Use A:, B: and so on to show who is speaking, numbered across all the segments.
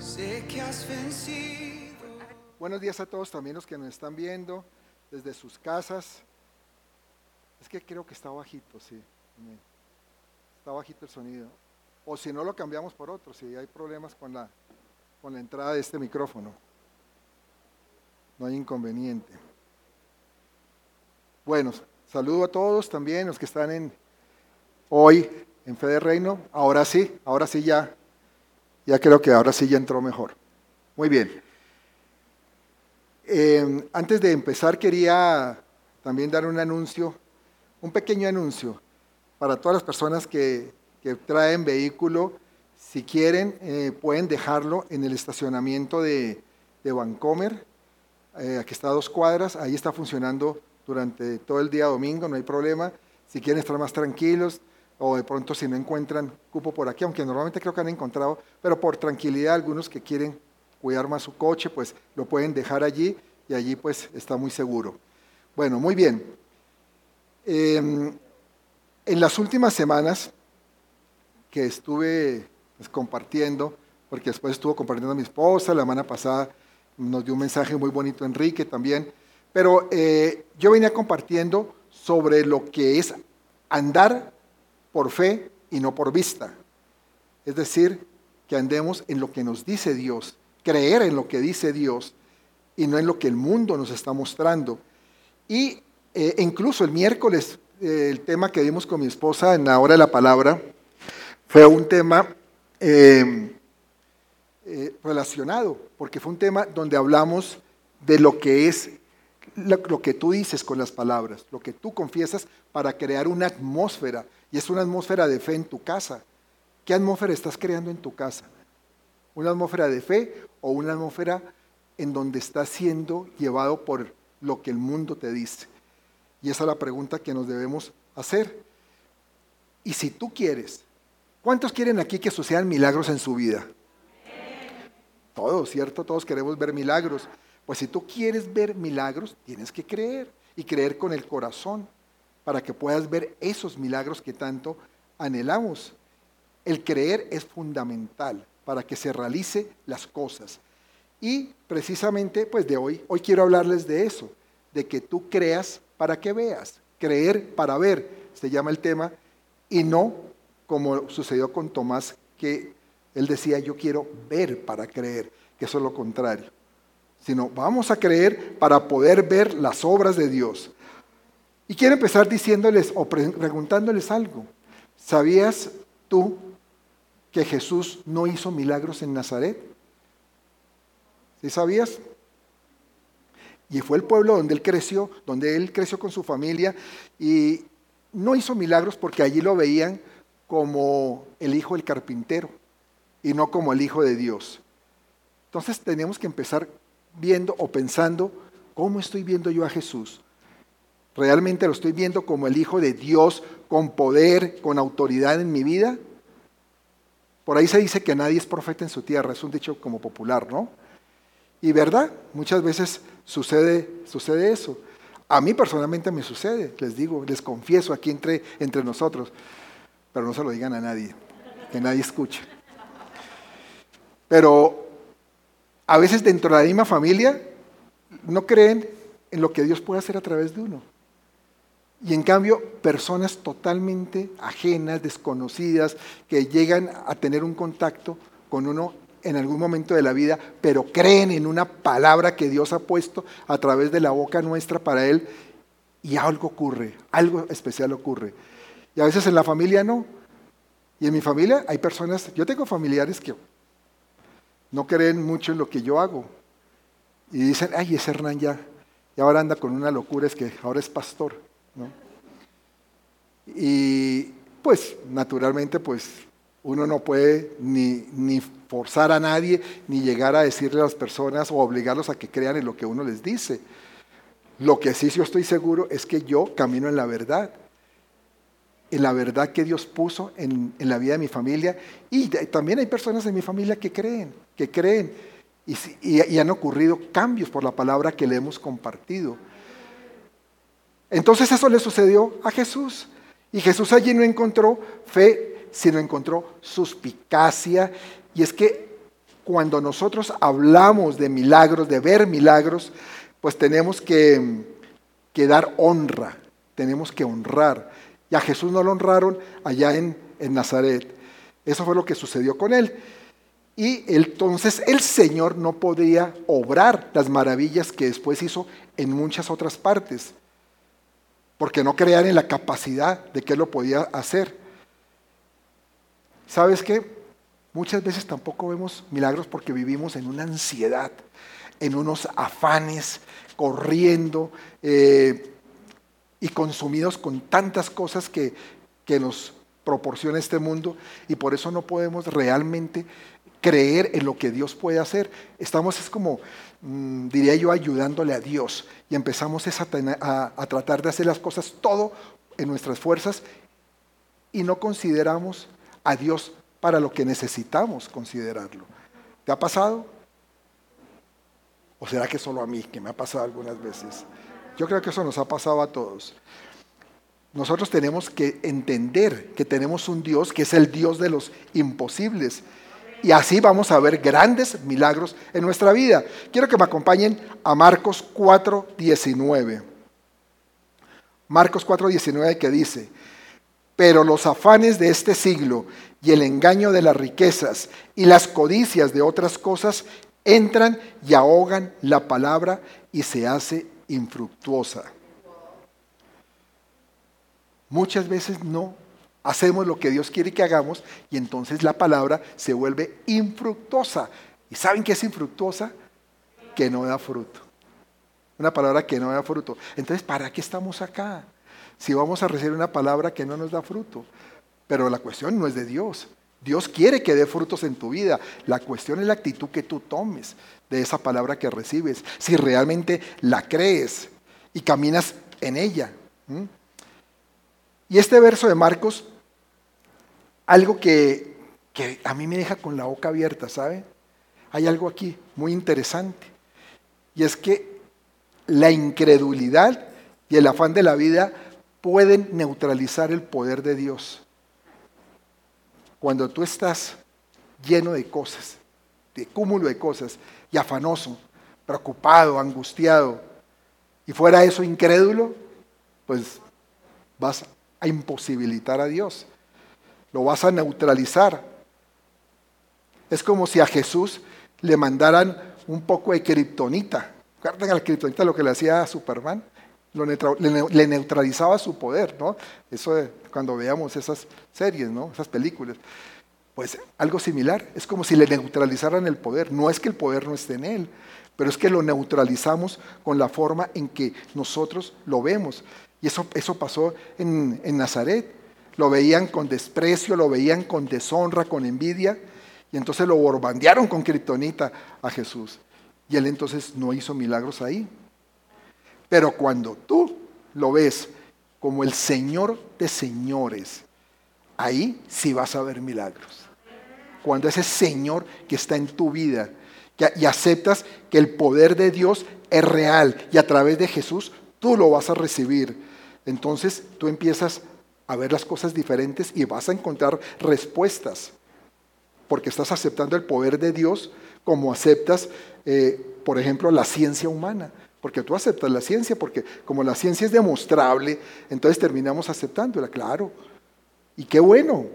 A: sé que has vencido.
B: Buenos días a todos también los que nos están viendo desde sus casas. Es que creo que está bajito, sí. Está bajito el sonido. O si no lo cambiamos por otro, si hay problemas con la, con la entrada de este micrófono. No hay inconveniente. Bueno, saludo a todos también, los que están en hoy en Fe de Reino. Ahora sí, ahora sí ya, ya creo que ahora sí ya entró mejor. Muy bien. Eh, antes de empezar quería también dar un anuncio, un pequeño anuncio para todas las personas que, que traen vehículo. Si quieren, eh, pueden dejarlo en el estacionamiento de, de Vancomer. Eh, aquí está a dos cuadras, ahí está funcionando durante todo el día domingo, no hay problema. Si quieren estar más tranquilos o de pronto si no encuentran cupo por aquí, aunque normalmente creo que han encontrado, pero por tranquilidad algunos que quieren cuidar más su coche, pues lo pueden dejar allí y allí pues está muy seguro. Bueno, muy bien. Eh, en las últimas semanas que estuve pues, compartiendo, porque después estuvo compartiendo a mi esposa, la semana pasada nos dio un mensaje muy bonito Enrique también, pero eh, yo venía compartiendo sobre lo que es andar por fe y no por vista. Es decir, que andemos en lo que nos dice Dios, creer en lo que dice Dios y no en lo que el mundo nos está mostrando. Y eh, incluso el miércoles, eh, el tema que vimos con mi esposa en la hora de la palabra, fue un tema eh, relacionado, porque fue un tema donde hablamos de lo que es lo que tú dices con las palabras, lo que tú confiesas para crear una atmósfera, y es una atmósfera de fe en tu casa. ¿Qué atmósfera estás creando en tu casa? ¿Una atmósfera de fe o una atmósfera en donde estás siendo llevado por lo que el mundo te dice? Y esa es la pregunta que nos debemos hacer. Y si tú quieres ¿Cuántos quieren aquí que sucedan milagros en su vida? Todos, ¿cierto? Todos queremos ver milagros. Pues si tú quieres ver milagros, tienes que creer y creer con el corazón para que puedas ver esos milagros que tanto anhelamos. El creer es fundamental para que se realice las cosas. Y precisamente, pues de hoy, hoy quiero hablarles de eso, de que tú creas para que veas, creer para ver, se llama el tema, y no como sucedió con Tomás, que él decía, yo quiero ver para creer, que eso es lo contrario, sino vamos a creer para poder ver las obras de Dios. Y quiero empezar diciéndoles o preguntándoles algo. ¿Sabías tú que Jesús no hizo milagros en Nazaret? ¿Sí sabías? Y fue el pueblo donde él creció, donde él creció con su familia y no hizo milagros porque allí lo veían como el hijo del carpintero y no como el hijo de Dios. Entonces tenemos que empezar viendo o pensando, ¿cómo estoy viendo yo a Jesús? ¿Realmente lo estoy viendo como el hijo de Dios con poder, con autoridad en mi vida? Por ahí se dice que nadie es profeta en su tierra, es un dicho como popular, ¿no? Y verdad, muchas veces sucede, sucede eso. A mí personalmente me sucede, les digo, les confieso aquí entre, entre nosotros pero no se lo digan a nadie, que nadie escuche. Pero a veces dentro de la misma familia no creen en lo que Dios puede hacer a través de uno. Y en cambio, personas totalmente ajenas, desconocidas, que llegan a tener un contacto con uno en algún momento de la vida, pero creen en una palabra que Dios ha puesto a través de la boca nuestra para Él, y algo ocurre, algo especial ocurre. Y a veces en la familia no. Y en mi familia hay personas, yo tengo familiares que no creen mucho en lo que yo hago. Y dicen, ay, ese Hernán ya, y ahora anda con una locura, es que ahora es pastor. Y pues naturalmente pues uno no puede ni, ni forzar a nadie, ni llegar a decirle a las personas o obligarlos a que crean en lo que uno les dice. Lo que sí yo estoy seguro es que yo camino en la verdad en la verdad que Dios puso en, la vida de mi familia. Y también hay personas en mi familia que creen, que creen. Y, y, han ocurrido cambios por la palabra que le hemos compartido. Entonces eso le sucedió a Jesús. Y Jesús allí no encontró fe, sino encontró suspicacia. Y es que cuando nosotros hablamos de milagros, de ver milagros, pues tenemos que, que dar honra, tenemos que honrar. Y a Jesús no lo honraron allá en, en Nazaret. Eso fue lo que sucedió con él. Y entonces el Señor no podía obrar las maravillas que después hizo en muchas otras partes, porque no creían en la capacidad de que Él lo podía hacer. ¿Sabes qué? Muchas veces tampoco vemos milagros porque vivimos en una ansiedad, en unos afanes, corriendo eh, y consumidos con tantas cosas que, que nos proporciona este mundo y por eso no podemos realmente creer en lo que Dios puede hacer. Estamos, es como, mm, diría yo, ayudándole a Dios y empezamos a, a tratar de hacer las cosas todo en nuestras fuerzas y no consideramos a Dios para lo que necesitamos considerarlo. ¿Te ha pasado? ¿O será que solo a mí, que me ha pasado algunas veces? Yo creo que eso nos ha pasado a todos. Nosotros tenemos que entender que tenemos un Dios que es el Dios de los imposibles y así vamos a ver grandes milagros en nuestra vida. Quiero que me acompañen a Marcos 4:19. Marcos 4:19 que dice, pero los afanes de este siglo y el engaño de las riquezas y las codicias de otras cosas entran y ahogan la palabra y se hace infructuosa. Muchas veces no hacemos lo que Dios quiere que hagamos y entonces la palabra se vuelve infructuosa. ¿Y saben qué es infructuosa? Que no da fruto. Una palabra que no da fruto. Entonces, ¿para qué estamos acá? Si vamos a recibir una palabra que no nos da fruto. Pero la cuestión no es de Dios. Dios quiere que dé frutos en tu vida. La cuestión es la actitud que tú tomes de esa palabra que recibes. Si realmente la crees y caminas en ella. Y este verso de Marcos, algo que, a mí me deja con la boca abierta, ¿sabe? Hay algo aquí muy interesante. Y es que la incredulidad y el afán de la vida pueden neutralizar el poder de Dios. Cuando tú estás lleno de cosas, de cúmulo de cosas, y afanoso, preocupado, angustiado, y fuera eso incrédulo, pues vas a imposibilitar a Dios. Lo vas a neutralizar. Es como si a Jesús le mandaran un poco de kriptonita. ¿Recuerdan al kriptonita lo que le hacía a Superman? le, neutralizaba su poder, ¿no? Eso cuando veamos esas series, ¿no? Esas películas. Pues algo similar, es como si le neutralizaran el poder. No es que el poder no esté en él, pero es que lo neutralizamos con la forma en que nosotros lo vemos. Y eso, eso pasó en, en Nazaret. Lo veían con desprecio, lo veían con deshonra, con envidia. Y entonces lo borbandearon con kriptonita a Jesús. Y él entonces no hizo milagros ahí. Pero cuando tú lo ves como el Señor de señores, ahí sí vas a ver milagros. Cuando ese Señor que está en tu vida y aceptas que el poder de Dios es real y a través de Jesús tú lo vas a recibir entonces tú empiezas a ver las cosas diferentes y vas a encontrar respuestas, porque estás aceptando el poder de Dios como aceptas, eh, por ejemplo, la ciencia humana. Porque tú aceptas la ciencia, porque como la ciencia es demostrable, entonces terminamos aceptándola, claro. Y qué bueno,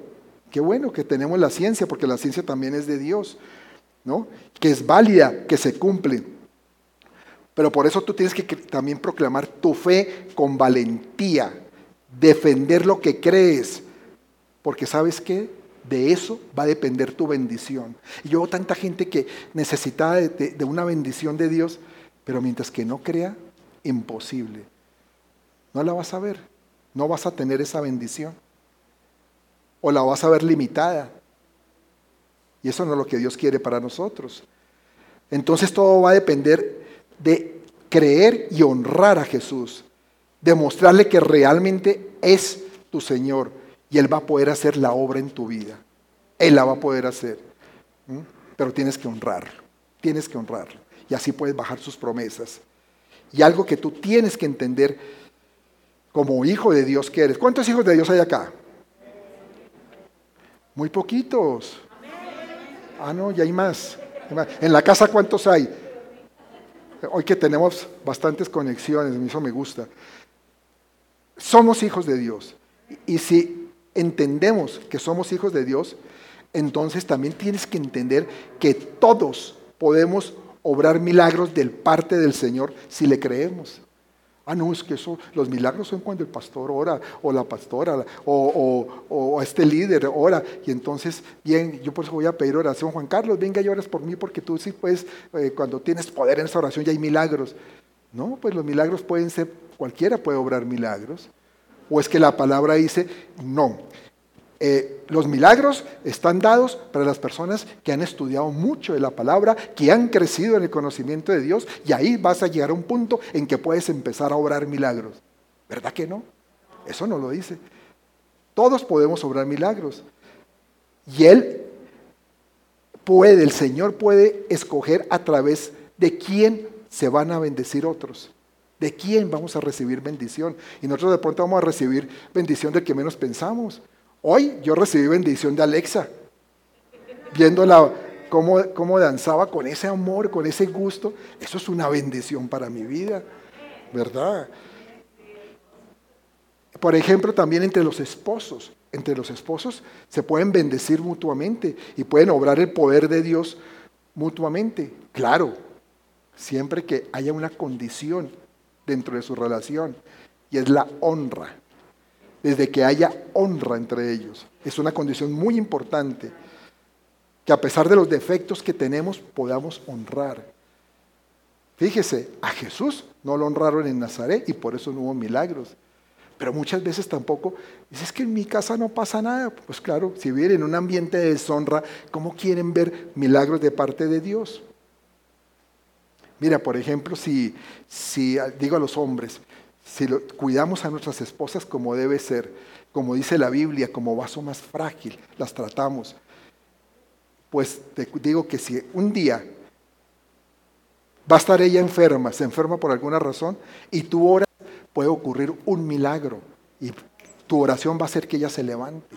B: qué bueno que tenemos la ciencia, porque la ciencia también es de Dios, ¿no? Que es válida, que se cumple. Pero por eso tú tienes que también proclamar tu fe con valentía, defender lo que crees, porque sabes que de eso va a depender tu bendición. Y yo veo tanta gente que necesita de, una bendición de Dios, pero mientras que no crea, imposible. No la vas a ver, no vas a tener esa bendición. O la vas a ver limitada. Y eso no es lo que Dios quiere para nosotros. Entonces todo va a depender de creer y honrar a Jesús, demostrarle que realmente es tu Señor y Él va a poder hacer la obra en tu vida. Él la va a poder hacer. Pero tienes que honrarlo, tienes que honrarlo. Y así puedes bajar sus promesas. Y algo que tú tienes que entender como hijo de Dios que eres. ¿Cuántos hijos de Dios hay acá? Muy poquitos. Ah, no, ya hay más. En la casa, ¿cuántos hay? Hoy que tenemos bastantes conexiones, eso me gusta. Somos hijos de Dios. Y si entendemos que somos hijos de Dios, entonces también tienes que entender que todos podemos obrar milagros del parte del Señor si le creemos. Ah, no, es que eso, los milagros son cuando el pastor ora, o la pastora, o, este líder ora. Y entonces, bien, yo por eso voy a pedir oración. Juan Carlos, venga y oras por mí, porque tú sí, pues, cuando tienes poder en esa oración ya hay milagros. No, pues los milagros pueden ser, cualquiera puede obrar milagros. O es que la palabra dice, no, eh, los milagros están dados para las personas que han estudiado mucho de la palabra, que han crecido en el conocimiento de Dios, y ahí vas a llegar a un punto en que puedes empezar a obrar milagros. ¿Verdad que no? Eso no lo dice. Todos podemos obrar milagros. Y Él puede, el Señor puede escoger a través de quién se van a bendecir otros. ¿De quién vamos a recibir bendición? Y nosotros de pronto vamos a recibir bendición del que menos pensamos. Hoy yo recibí bendición de Alexa, viéndola cómo, cómo danzaba con ese amor, con ese gusto. Eso es una bendición para mi vida, ¿verdad? Por ejemplo, también entre los esposos. Entre los esposos se pueden bendecir mutuamente y pueden obrar el poder de Dios mutuamente. Claro, siempre que haya una condición dentro de su relación y es la honra desde que haya honra entre ellos. Es una condición muy importante, que a pesar de los defectos que tenemos, podamos honrar. Fíjese, a Jesús no lo honraron en Nazaret y por eso no hubo milagros. Pero muchas veces tampoco, dices que en mi casa no pasa nada. Pues claro, si viven en un ambiente de deshonra, ¿cómo quieren ver milagros de parte de Dios? Mira, por ejemplo, si, si digo a los hombres, si cuidamos a nuestras esposas como debe ser, como dice la Biblia, como vaso más frágil, las tratamos, pues te digo que si un día va a estar ella enferma, se enferma por alguna razón, y tú oras, puede ocurrir un milagro. Y tu oración va a hacer que ella se levante.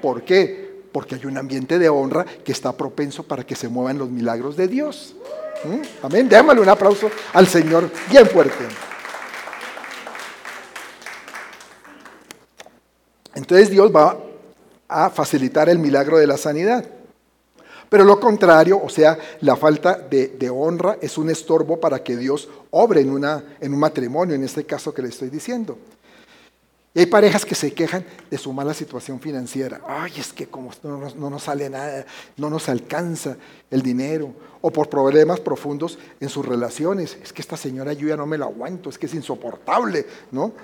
B: ¿Por qué? Porque hay un ambiente de honra que está propenso para que se muevan los milagros de Dios. ¿Mm? Amén. Démosle un aplauso al Señor bien fuerte. Entonces Dios va a facilitar el milagro de la sanidad. Pero lo contrario, o sea, la falta de, honra es un estorbo para que Dios obre en, una, en un matrimonio, en este caso que le estoy diciendo. Y hay parejas que se quejan de su mala situación financiera. Ay, es que como no nos, no sale nada, no nos alcanza el dinero. O por problemas profundos en sus relaciones. Es que esta señora yo ya no me la aguanto, es que es insoportable, ¿no?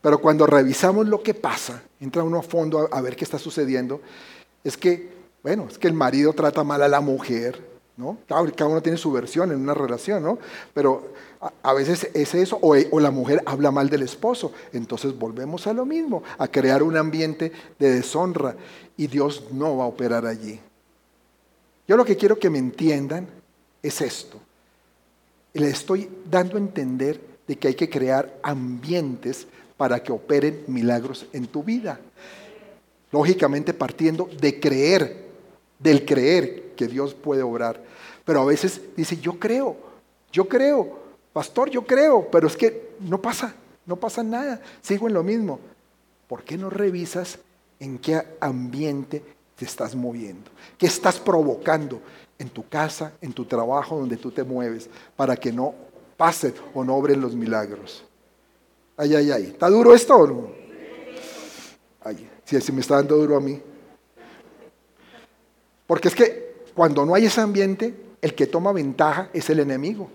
B: Pero cuando revisamos lo que pasa, entra uno a fondo a, ver qué está sucediendo, es que, bueno, es que el marido trata mal a la mujer, ¿no? Cada, uno tiene su versión en una relación, ¿no? Pero a, veces es eso, o, o, la mujer habla mal del esposo. Entonces volvemos a lo mismo, a crear un ambiente de deshonra y Dios no va a operar allí. Yo lo que quiero que me entiendan es esto. Le estoy dando a entender de que hay que crear ambientes para que operen milagros en tu vida. Lógicamente partiendo de creer, del creer que Dios puede obrar. Pero a veces dice, yo creo, yo creo, pastor, yo creo, pero es que no pasa, no pasa nada, sigo en lo mismo. ¿Por qué no revisas en qué ambiente te estás moviendo? ¿Qué estás provocando en tu casa, en tu trabajo, donde tú te mueves, para que no pasen o no obren los milagros? Ay, ay, ay. ¿Está duro esto o no? Ay, si me está dando duro a mí. Porque es que cuando no hay ese ambiente, el que toma ventaja es el enemigo.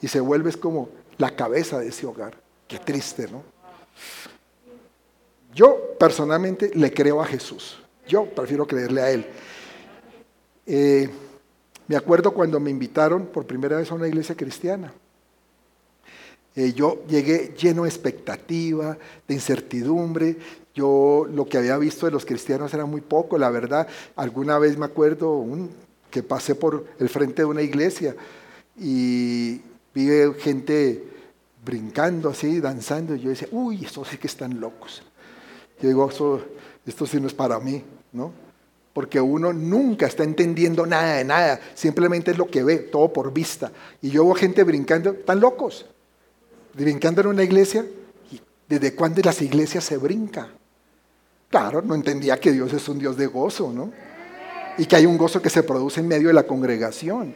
B: Y se vuelve como la cabeza de ese hogar. Qué triste, ¿no? Yo personalmente le creo a Jesús. Yo prefiero creerle a Él. Eh, me acuerdo cuando me invitaron por primera vez a una iglesia cristiana. Eh, yo llegué lleno de expectativa, de incertidumbre. Yo lo que había visto de los cristianos era muy poco, la verdad. Alguna vez me acuerdo que pasé por el frente de una iglesia y vi gente brincando así, danzando. Y yo decía, uy, estos sí que están locos. Yo digo, esto, esto sí no es para mí, ¿no? porque uno nunca está entendiendo nada de nada, simplemente es lo que ve, todo por vista. Y yo veo gente brincando, están locos, brincando en una iglesia. ¿Desde cuándo las iglesias se brinca? Claro, no entendía que Dios es un Dios de gozo, ¿no? Y que hay un gozo que se produce en medio de la congregación.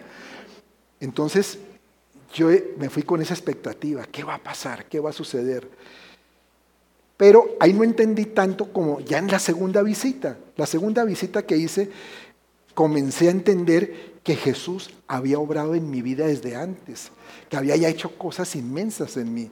B: Entonces, yo me fui con esa expectativa, ¿qué va a pasar? ¿Qué va a suceder? Pero ahí no entendí tanto como ya en la segunda visita. La segunda visita que hice, comencé a entender que Jesús había obrado en mi vida desde antes, que había ya hecho cosas inmensas en mí,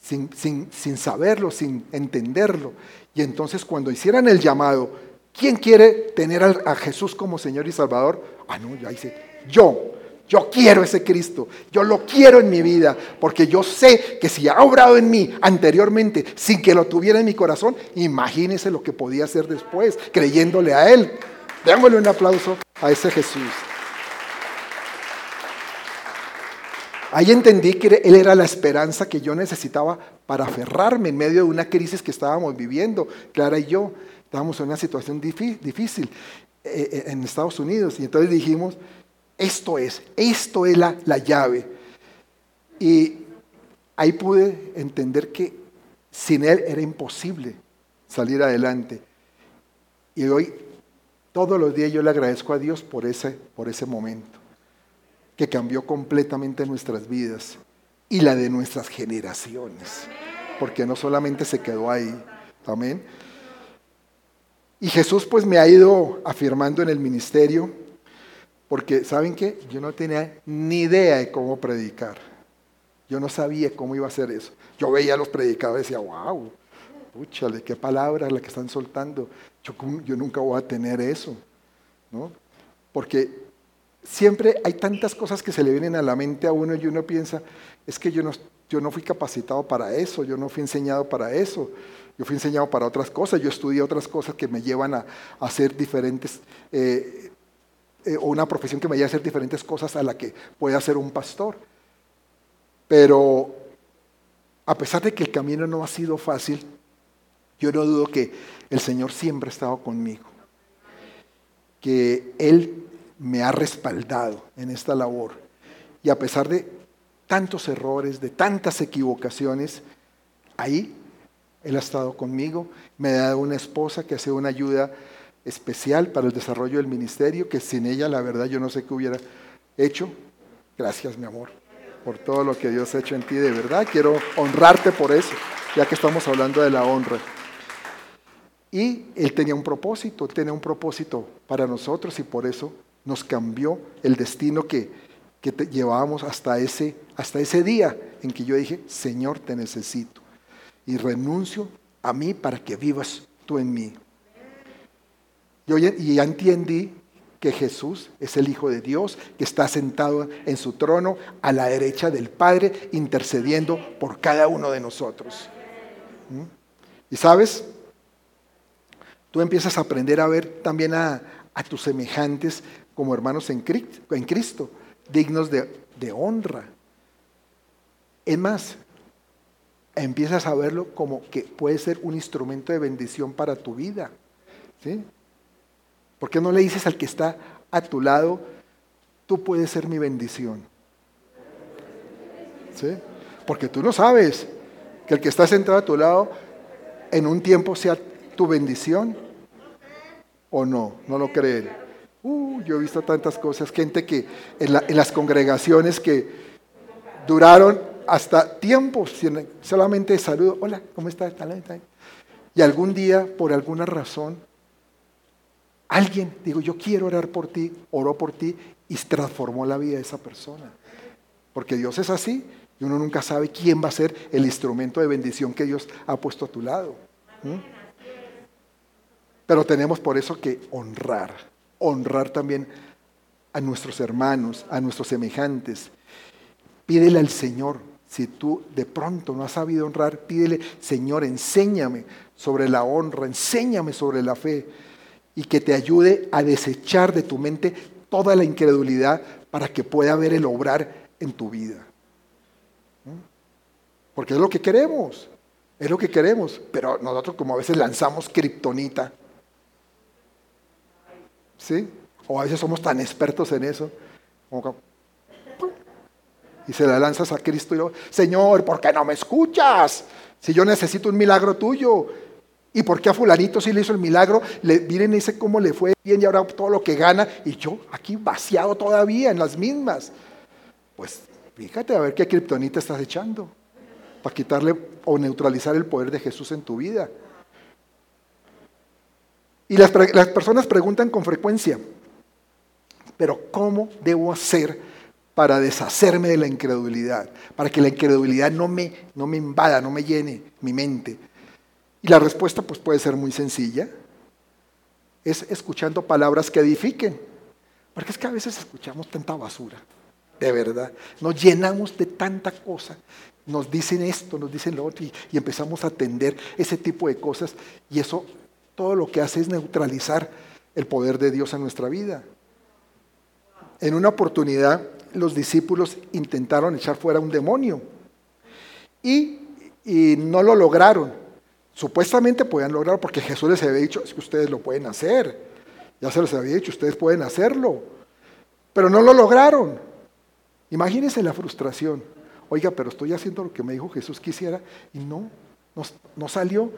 B: sin, sin saberlo, sin entenderlo. Y entonces cuando hicieran el llamado, ¿quién quiere tener a Jesús como Señor y Salvador? Ah, no, ya hice, yo, yo quiero ese Cristo, yo lo quiero en mi vida, porque yo sé que si ha obrado en mí anteriormente sin que lo tuviera en mi corazón, imagínese lo que podía hacer después, creyéndole a Él. Démosle un aplauso a ese Jesús. Ahí entendí que Él era la esperanza que yo necesitaba para aferrarme en medio de una crisis que estábamos viviendo, Clara y yo. Estábamos en una situación difícil eh, eh, en Estados Unidos y entonces dijimos, esto es, esto es la, la llave. Y ahí pude entender que sin Él era imposible salir adelante. Y hoy, todos los días yo le agradezco a Dios por ese, por ese momento, que cambió completamente nuestras vidas y la de nuestras generaciones, porque no solamente se quedó ahí, amén. Y Jesús pues me ha ido afirmando en el ministerio, porque, ¿saben qué? Yo no tenía ni idea de cómo predicar. Yo no sabía cómo iba a hacer eso. Yo veía a los predicadores y decía, wow, púchale, qué palabras la que están soltando. Yo, yo nunca voy a tener eso. ¿no? Porque siempre hay tantas cosas que se le vienen a la mente a uno y uno piensa, es que yo no, yo no fui capacitado para eso, yo no fui enseñado para eso, yo fui enseñado para otras cosas, yo estudié otras cosas que me llevan a, hacer diferentes eh, eh, o una profesión que me vaya a hacer diferentes cosas a la que puede hacer un pastor. Pero a pesar de que el camino no ha sido fácil, yo no dudo que el Señor siempre ha estado conmigo, que Él me ha respaldado en esta labor. Y a pesar de tantos errores, de tantas equivocaciones, ahí Él ha estado conmigo, me ha dado una esposa que hace una ayuda especial para el desarrollo del ministerio, que sin ella la verdad yo no sé qué hubiera hecho. Gracias, mi amor, por todo lo que Dios ha hecho en ti. De verdad, quiero honrarte por eso, ya que estamos hablando de la honra. Y él tenía un propósito, tenía un propósito para nosotros y por eso nos cambió el destino que, que llevábamos hasta ese, hasta ese día en que yo dije, Señor, te necesito. Y renuncio a mí para que vivas tú en mí. Y ya entendí que Jesús es el Hijo de Dios, que está sentado en su trono a la derecha del Padre, intercediendo por cada uno de nosotros. ¿Mm? Y sabes, tú empiezas a aprender a ver también a, tus semejantes como hermanos en Cristo, dignos de, honra. Es más, empiezas a verlo como que puede ser un instrumento de bendición para tu vida. ¿sí? ¿Por qué no le dices al que está a tu lado, tú puedes ser mi bendición? ¿Sí? Porque tú no sabes que el que está sentado a tu lado en un tiempo sea tu bendición o no, no lo creen. Uh, yo he visto tantas cosas, gente que en, las congregaciones que duraron hasta tiempos, solamente saludo, hola, ¿cómo estás? Y algún día, por alguna razón, Alguien, digo, yo quiero orar por ti, oró por ti y transformó la vida de esa persona. Porque Dios es así y uno nunca sabe quién va a ser el instrumento de bendición que Dios ha puesto a tu lado. Pero tenemos por eso que honrar, honrar también a nuestros hermanos, a nuestros semejantes. Pídele al Señor, si tú de pronto no has sabido honrar, pídele, Señor, enséñame sobre la honra, enséñame sobre la fe y que te ayude a desechar de tu mente toda la incredulidad para que pueda ver el obrar en tu vida. ¿Mm? Porque es lo que queremos, es lo que queremos, pero nosotros como a veces lanzamos kriptonita. ¿Sí? O a veces somos tan expertos en eso. y se la lanzas a Cristo y lo, Señor, ¿por qué no me escuchas? Si yo necesito un milagro tuyo. ¿Y por qué a fulanito sí le hizo el milagro? Le, miren ese cómo le fue bien y ahora todo lo que gana. Y yo aquí vaciado todavía en las mismas. Pues fíjate a ver qué kriptonita estás echando para quitarle o neutralizar el poder de Jesús en tu vida. Y las, las personas preguntan con frecuencia, pero ¿cómo debo hacer para deshacerme de la incredulidad? Para que la incredulidad no me, no me invada, no me llene mi mente. Y la respuesta pues puede ser muy sencilla. Es escuchando palabras que edifiquen. Porque es que a veces escuchamos tanta basura, de verdad. Nos llenamos de tanta cosa. Nos dicen esto, nos dicen lo otro y, y empezamos a atender ese tipo de cosas. Y eso todo lo que hace es neutralizar el poder de Dios en nuestra vida. En una oportunidad los discípulos intentaron echar fuera un demonio y, y no lo lograron. Supuestamente podían lograrlo porque Jesús les había dicho, es que ustedes lo pueden hacer. Ya se les había dicho, ustedes pueden hacerlo. Pero no lo lograron. Imagínense la frustración. Oiga, pero estoy haciendo lo que me dijo Jesús quisiera y no, no, salió.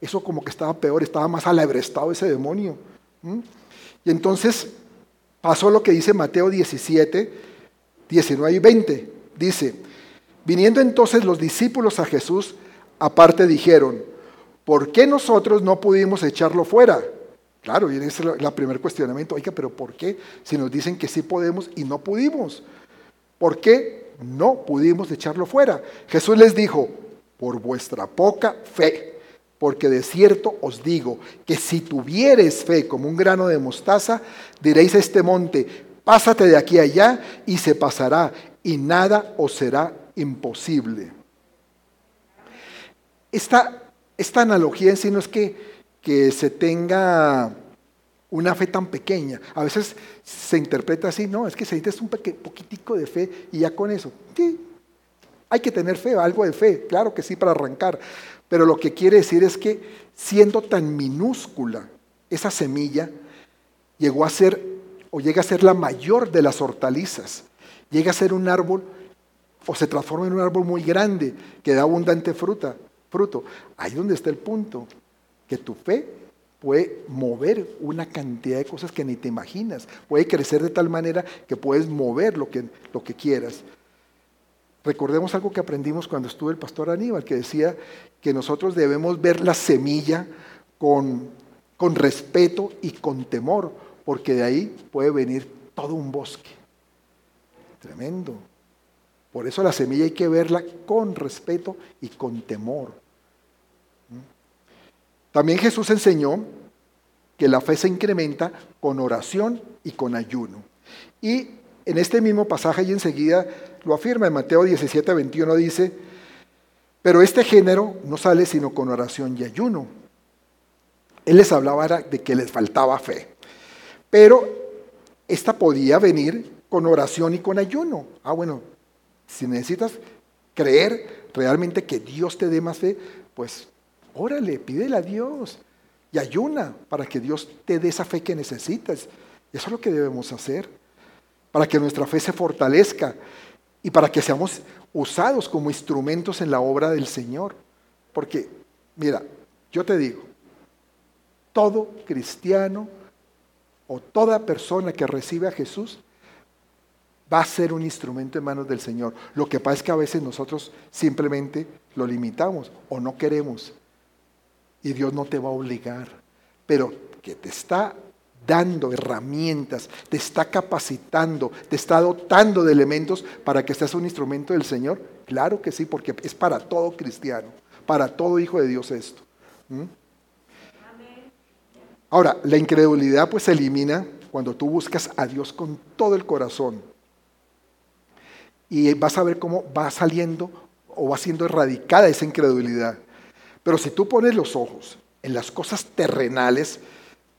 B: Eso como que estaba peor, estaba más alebrestado ese demonio. Y entonces pasó lo que dice Mateo 17, 19 y 20. Dice, viniendo entonces los discípulos a Jesús, aparte dijeron, ¿por qué nosotros no pudimos echarlo fuera? Claro, y ese es el primer cuestionamiento. Oiga, pero ¿por qué? Si nos dicen que sí podemos y no pudimos. ¿Por qué no pudimos echarlo fuera? Jesús les dijo, por vuestra poca fe. Porque de cierto os digo que si tuvieres fe como un grano de mostaza, diréis a este monte, pásate de aquí allá y se pasará y nada os será imposible. Esta esta analogía en sí no es que, que se tenga una fe tan pequeña. A veces se interpreta así, no, es que se necesita un poquitico de fe y ya con eso. Sí, hay que tener fe, algo de fe, claro que sí, para arrancar. Pero lo que quiere decir es que siendo tan minúscula esa semilla, llegó a ser o llega a ser la mayor de las hortalizas. Llega a ser un árbol o se transforma en un árbol muy grande que da abundante fruta fruto. Ahí donde está el punto, que tu fe puede mover una cantidad de cosas que ni te imaginas, puede crecer de tal manera que puedes mover lo que, lo que quieras. Recordemos algo que aprendimos cuando estuvo el pastor Aníbal, que decía que nosotros debemos ver la semilla con, con respeto y con temor, porque de ahí puede venir todo un bosque. Tremendo. Por eso la semilla hay que verla con respeto y con temor. También Jesús enseñó que la fe se incrementa con oración y con ayuno. Y en este mismo pasaje y enseguida lo afirma en Mateo 17, 21, dice, pero este género no sale sino con oración y ayuno. Él les hablaba de que les faltaba fe, pero esta podía venir con oración y con ayuno. Ah, bueno, si necesitas creer realmente que Dios te dé más fe, pues órale, pídele a Dios y ayuna para que Dios te dé esa fe que necesitas. Eso es lo que debemos hacer, para que nuestra fe se fortalezca y para que seamos usados como instrumentos en la obra del Señor. Porque, mira, yo te digo, todo cristiano o toda persona que recibe a Jesús va a ser un instrumento en manos del Señor. Lo que pasa es que a veces nosotros simplemente lo limitamos o no queremos. Y Dios no te va a obligar, pero que te está dando herramientas, te está capacitando, te está dotando de elementos para que seas un instrumento del Señor. Claro que sí, porque es para todo cristiano, para todo hijo de Dios esto. Ahora, la incredulidad pues se elimina cuando tú buscas a Dios con todo el corazón y vas a ver cómo va saliendo o va siendo erradicada esa incredulidad. Pero si tú pones los ojos en las cosas terrenales,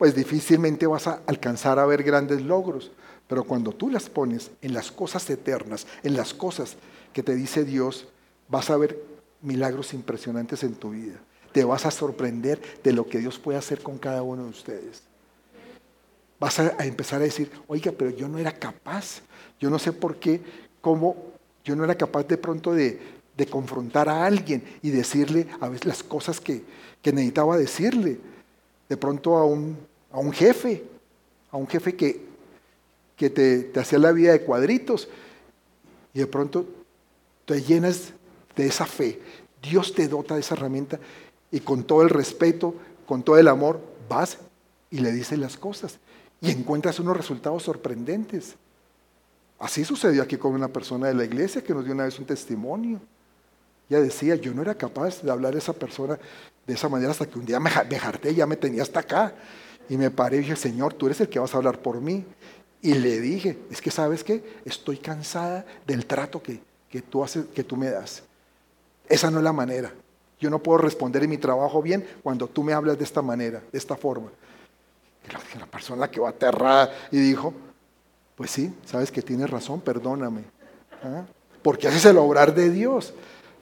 B: pues difícilmente vas a alcanzar a ver grandes logros. Pero cuando tú las pones en las cosas eternas, en las cosas que te dice Dios, vas a ver milagros impresionantes en tu vida. Te vas a sorprender de lo que Dios puede hacer con cada uno de ustedes. vas a, empezar a decir, oiga, pero yo no era capaz, yo no sé por qué, cómo yo no era capaz de pronto de, de confrontar a alguien y decirle a veces las cosas que, que necesitaba decirle. De pronto a un, a un jefe, a un jefe que, que te, hacía la vida de cuadritos y de pronto te llenas de esa fe. Dios te dota de esa herramienta y con todo el respeto, con todo el amor, vas y le dices las cosas y encuentras unos resultados sorprendentes. Así sucedió aquí con una persona de la iglesia que nos dio una vez un testimonio. Ella decía, yo no era capaz de hablar a esa persona de esa manera hasta que un día me, me harté, ya me tenía hasta acá. Y me paré y dije, Señor, tú eres el que vas a hablar por mí. Y le dije, es que sabes qué, estoy cansada del trato que, que, tú haces, que tú me das. Esa no es la manera. Yo no puedo responder en mi trabajo bien cuando tú me hablas de esta manera, de esta forma. Y la, la persona que va aterrada y dijo, pues sí, sabes que tienes razón, perdóname. ¿Ah? Porque haces el obrar de Dios.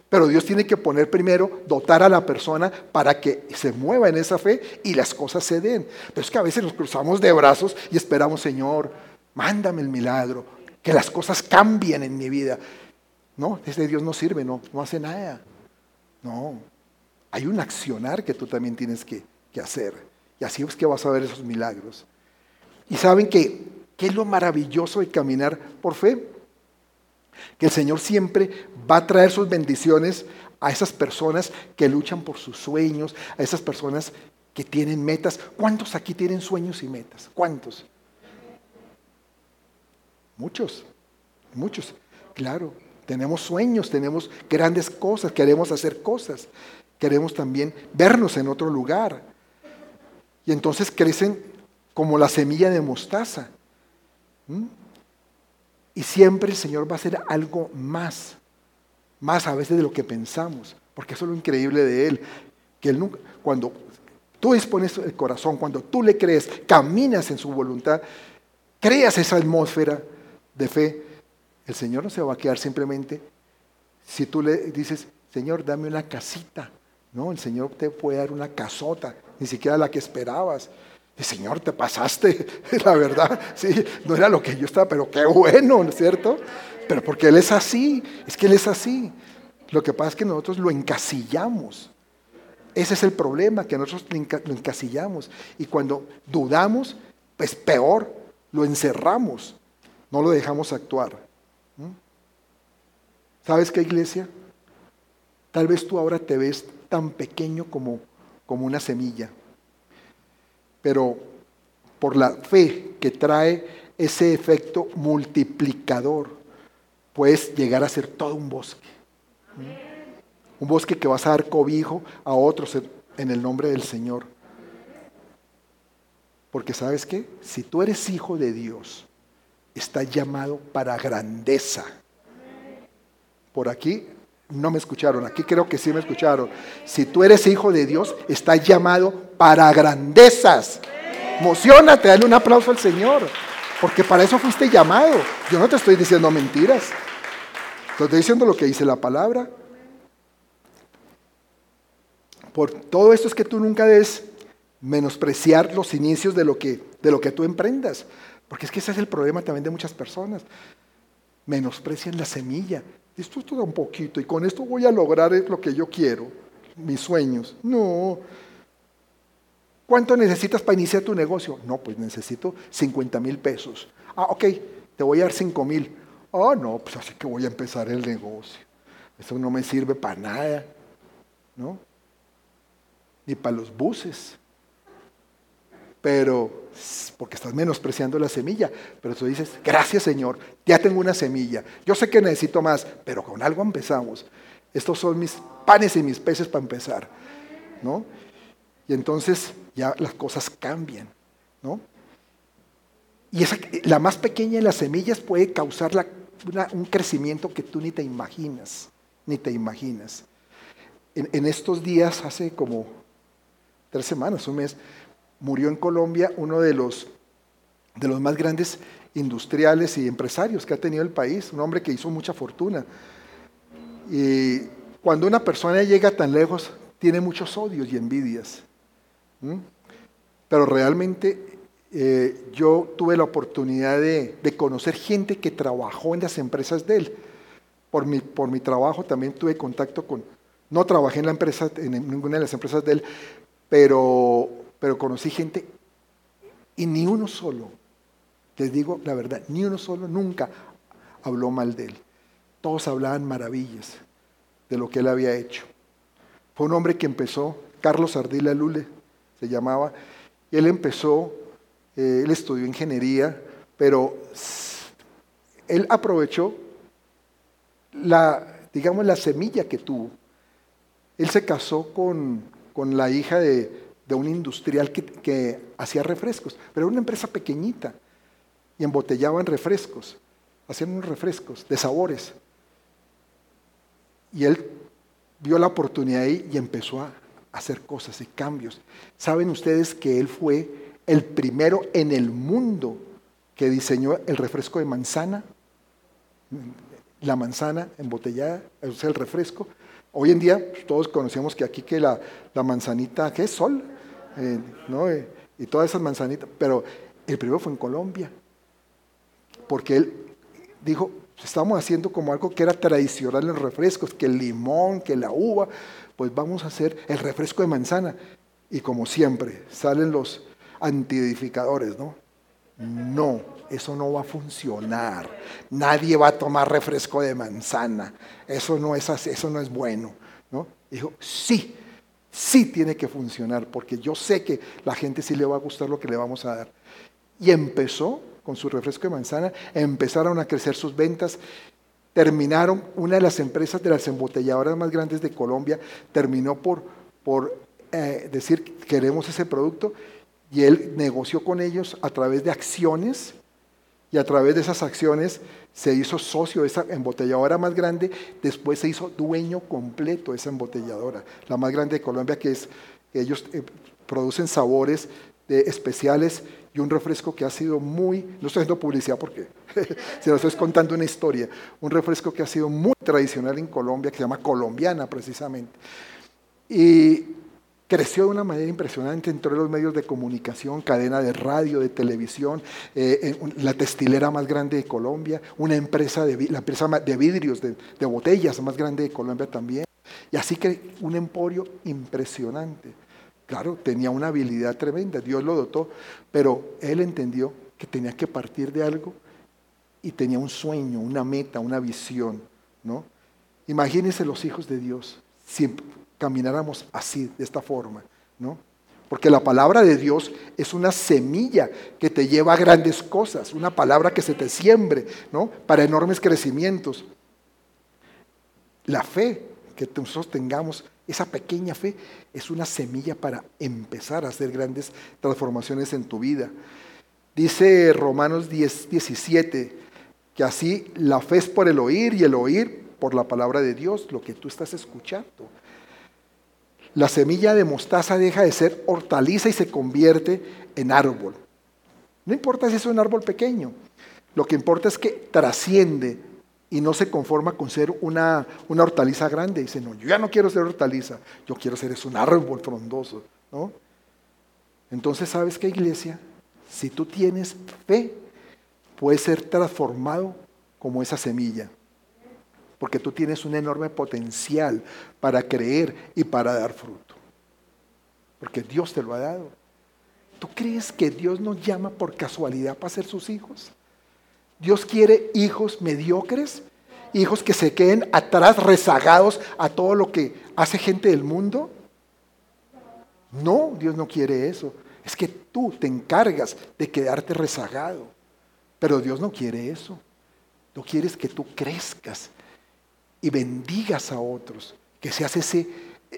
B: Pero Dios tiene que poner primero, dotar a la persona para que se mueva en esa fe y las cosas se den. Pero es que a veces nos cruzamos de brazos y esperamos, Señor, mándame el milagro, que las cosas cambien en mi vida. No, ese Dios no sirve, no, no hace nada. No, hay un accionar que tú también tienes que, hacer. Y así es que vas a ver esos milagros. Y saben que ¿Qué es lo maravilloso de caminar por fe? Que el Señor siempre va a traer sus bendiciones a esas personas que luchan por sus sueños, a esas personas que tienen metas. ¿Cuántos aquí tienen sueños y metas? ¿Cuántos? Muchos, muchos. Claro, tenemos sueños, tenemos grandes cosas, queremos hacer cosas, queremos también vernos en otro lugar. Y entonces crecen como la semilla de mostaza. ¿Mm? Y siempre el Señor va a hacer algo más, más a veces de lo que pensamos, porque eso es lo increíble de Él, que Él nunca, cuando tú dispones el corazón, cuando tú le crees, caminas en su voluntad, creas esa atmósfera de fe, el Señor no se va a quedar simplemente si tú le dices, Señor, dame una casita. No, el Señor te puede dar una casota, ni siquiera la que esperabas. Señor, te pasaste, la verdad, sí, no era lo que yo estaba, pero qué bueno, ¿no es cierto? Pero porque Él es así, es que Él es así. Lo que pasa es que nosotros lo encasillamos. Ese es el problema, que nosotros lo encasillamos. Y cuando dudamos, pues peor, lo encerramos, no lo dejamos actuar. ¿Sabes qué, iglesia? Tal vez tú ahora te ves tan pequeño como, como una semilla pero por la fe que trae ese efecto multiplicador, puedes llegar a ser todo un bosque. Un bosque que vas a dar cobijo a otros en el nombre del Señor. Porque sabes qué, si tú eres hijo de Dios, estás llamado para grandeza. Por aquí no me escucharon, aquí creo que sí me escucharon. Si tú eres hijo de Dios, estás llamado para grandezas. Emocionate, dale un aplauso al Señor, porque para eso fuiste llamado. Yo no te estoy diciendo mentiras, te estoy diciendo lo que dice la palabra. Por todo esto es que tú nunca debes menospreciar los inicios de lo que, de lo que tú emprendas, porque es que ese es el problema también de muchas personas. Menosprecian la semilla, esto es todo un poquito y con esto voy a lograr lo que yo quiero, mis sueños. No. ¿Cuánto necesitas para iniciar tu negocio? No, pues necesito 50 mil pesos. Ah, ok, te voy a dar 5 mil. Ah, no, pues así que voy a empezar el negocio. Eso no me sirve para nada, ¿no? Ni para los buses pero porque estás menospreciando la semilla, pero tú dices, gracias Señor, ya tengo una semilla, yo sé que necesito más, pero con algo empezamos. Estos son mis panes y mis peces para empezar, ¿no? Y entonces ya las cosas cambian, ¿no? Y esa, la más pequeña de las semillas puede causar un crecimiento que tú ni te imaginas, ni te imaginas. en estos días, hace como tres semanas, un mes, murió en Colombia uno de los, de los más grandes industriales y empresarios que ha tenido el país, un hombre que hizo mucha fortuna. Y cuando una persona llega tan lejos, tiene muchos odios y envidias. Pero realmente eh, yo tuve la oportunidad de, de, conocer gente que trabajó en las empresas de él. Por mi, por mi trabajo también tuve contacto con, no trabajé en la empresa, en ninguna de las empresas de él, pero, pero conocí gente y ni uno solo, les digo la verdad, ni uno solo nunca habló mal de él. Todos hablaban maravillas de lo que él había hecho. Fue un hombre que empezó, Carlos Ardila Lule se llamaba, y él empezó, eh, él estudió ingeniería, pero él aprovechó la, digamos, la semilla que tuvo. Él se casó con, con la hija de, de un industrial que, que, hacía refrescos, pero era una empresa pequeñita y embotellaban refrescos, hacían unos refrescos de sabores. Y él vio la oportunidad ahí y empezó a hacer cosas y cambios. ¿Saben ustedes que él fue el primero en el mundo que diseñó el refresco de manzana? La manzana embotellada, o sea, el refresco. Hoy en día pues, todos conocemos que aquí que la, la manzanita, que es sol, eh, ¿no? Eh, y todas esas manzanitas, pero el primero fue en Colombia, porque él dijo, estamos haciendo como algo que era tradicional en los refrescos, que el limón, que la uva, pues vamos a hacer el refresco de manzana. Y como siempre, salen los antiedificadores, ¿no? No, eso no va a funcionar. Nadie va a tomar refresco de manzana. Eso no es eso no es bueno, ¿no? Dijo, sí, sí tiene que funcionar, porque yo sé que la gente sí le va a gustar lo que le vamos a dar. Y empezó con su refresco de manzana, empezaron a crecer sus ventas, terminaron, una de las empresas de las embotelladoras más grandes de Colombia terminó por, por eh, decir queremos ese producto y él negoció con ellos a través de acciones y a través de esas acciones se hizo socio de esa embotelladora más grande, después se hizo dueño completo de esa embotelladora, la más grande de Colombia, que es, ellos eh, producen sabores de especiales y un refresco que ha sido muy, no estoy haciendo publicidad porque se lo estoy contando una historia, un refresco que ha sido muy tradicional en Colombia, que se llama colombiana precisamente. Y creció de una manera impresionante entre los medios de comunicación, cadena de radio, de televisión, eh, la textilera más grande de Colombia, una empresa de, la empresa de vidrios, de, de botellas más grande de Colombia también. Y así que un emporio impresionante. Claro, tenía una habilidad tremenda, Dios lo dotó, pero él entendió que tenía que partir de algo y tenía un sueño, una meta, una visión, ¿no? Imagínense los hijos de Dios si camináramos así, de esta forma, ¿no? Porque la palabra de Dios es una semilla que te lleva a grandes cosas, una palabra que se te siembre, ¿no? Para enormes crecimientos. La fe que nosotros tengamos esa pequeña fe es una semilla para empezar a hacer grandes transformaciones en tu vida. Dice Romanos 10, 17, que así la fe es por el oír y el oír por la palabra de Dios, lo que tú estás escuchando. La semilla de mostaza deja de ser hortaliza y se convierte en árbol. No importa si es un árbol pequeño, lo que importa es que trasciende y no se conforma con ser una, una hortaliza grande. Dice, no, yo ya no quiero ser hortaliza, yo quiero ser es un árbol frondoso. ¿no? Entonces, ¿sabes qué iglesia? Si tú tienes fe, puedes ser transformado como esa semilla. Porque tú tienes un enorme potencial para creer y para dar fruto. Porque Dios te lo ha dado. ¿Tú crees que Dios nos llama por casualidad para ser sus hijos? Dios quiere hijos mediocres, hijos que se queden atrás, rezagados a todo lo que hace gente del mundo. No, Dios no quiere eso. Es que tú te encargas de quedarte rezagado. Pero Dios no quiere eso. No quieres que tú crezcas y bendigas a otros, que seas ese,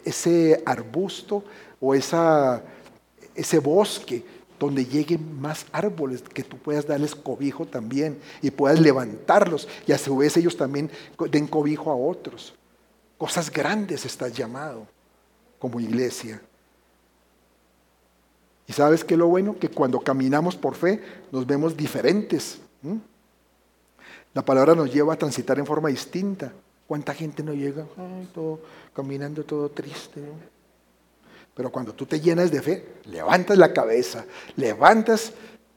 B: ese arbusto o esa, ese bosque donde lleguen más árboles, que tú puedas darles cobijo también y puedas levantarlos y a su vez ellos también den cobijo a otros. Cosas grandes estás llamado como iglesia. Y sabes qué es lo bueno? Que cuando caminamos por fe nos vemos diferentes. La palabra nos lleva a transitar en forma distinta. ¿Cuánta gente no llega todo, caminando todo triste? Pero cuando tú te llenas de fe, levantas la cabeza, levantas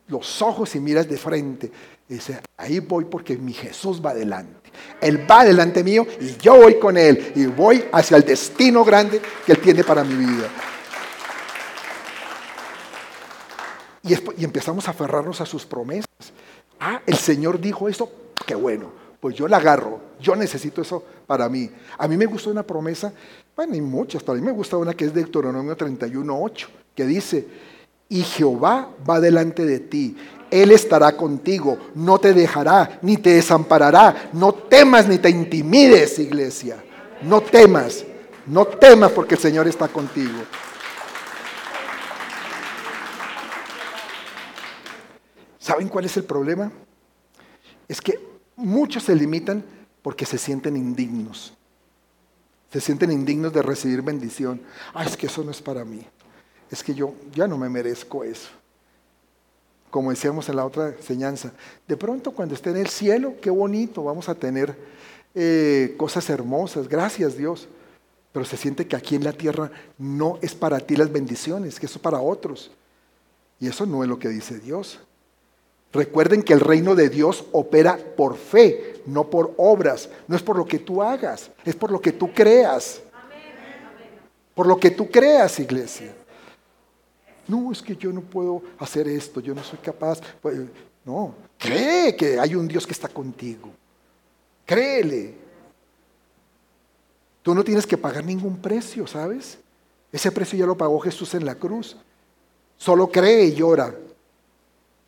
B: los ojos y miras de frente. Y dice, ahí voy porque mi Jesús va adelante. Él va delante mío y yo voy con Él y voy hacia el destino grande que Él tiene para mi vida. Y, y empezamos a aferrarnos a sus promesas. Ah, el Señor dijo esto, qué bueno, pues yo la agarro, yo necesito eso para mí. A mí me gusta una promesa, bueno, hay muchas, pero a mí me gusta una que es de Deuteronomio 31.8, que dice, y Jehová va delante de ti. Él estará contigo, no te dejará, ni te desamparará. No temas ni te intimides, iglesia. No temas, no temas porque el Señor está contigo. ¿Saben cuál es el problema? Es que muchos se limitan porque se sienten indignos. Se sienten indignos de recibir bendición. Ah, es que eso no es para mí es que yo ya no me merezco eso. Como decíamos en la otra enseñanza, de pronto cuando esté en el cielo, qué bonito, vamos a tener eh, cosas hermosas, gracias Dios. Pero se siente que aquí en la tierra no es para ti las bendiciones, que eso es para otros. Y eso no es lo que dice Dios. Recuerden que el reino de Dios opera por fe, no por obras. No es por lo que tú hagas, es por lo que tú creas. Por lo que tú creas, iglesia. No, es que yo no puedo hacer esto, yo no soy capaz. Pues, no, cree que hay un Dios que está contigo. Créele. Tú no tienes que pagar ningún precio, ¿sabes? Ese precio ya lo pagó Jesús en la cruz. Solo cree y llora.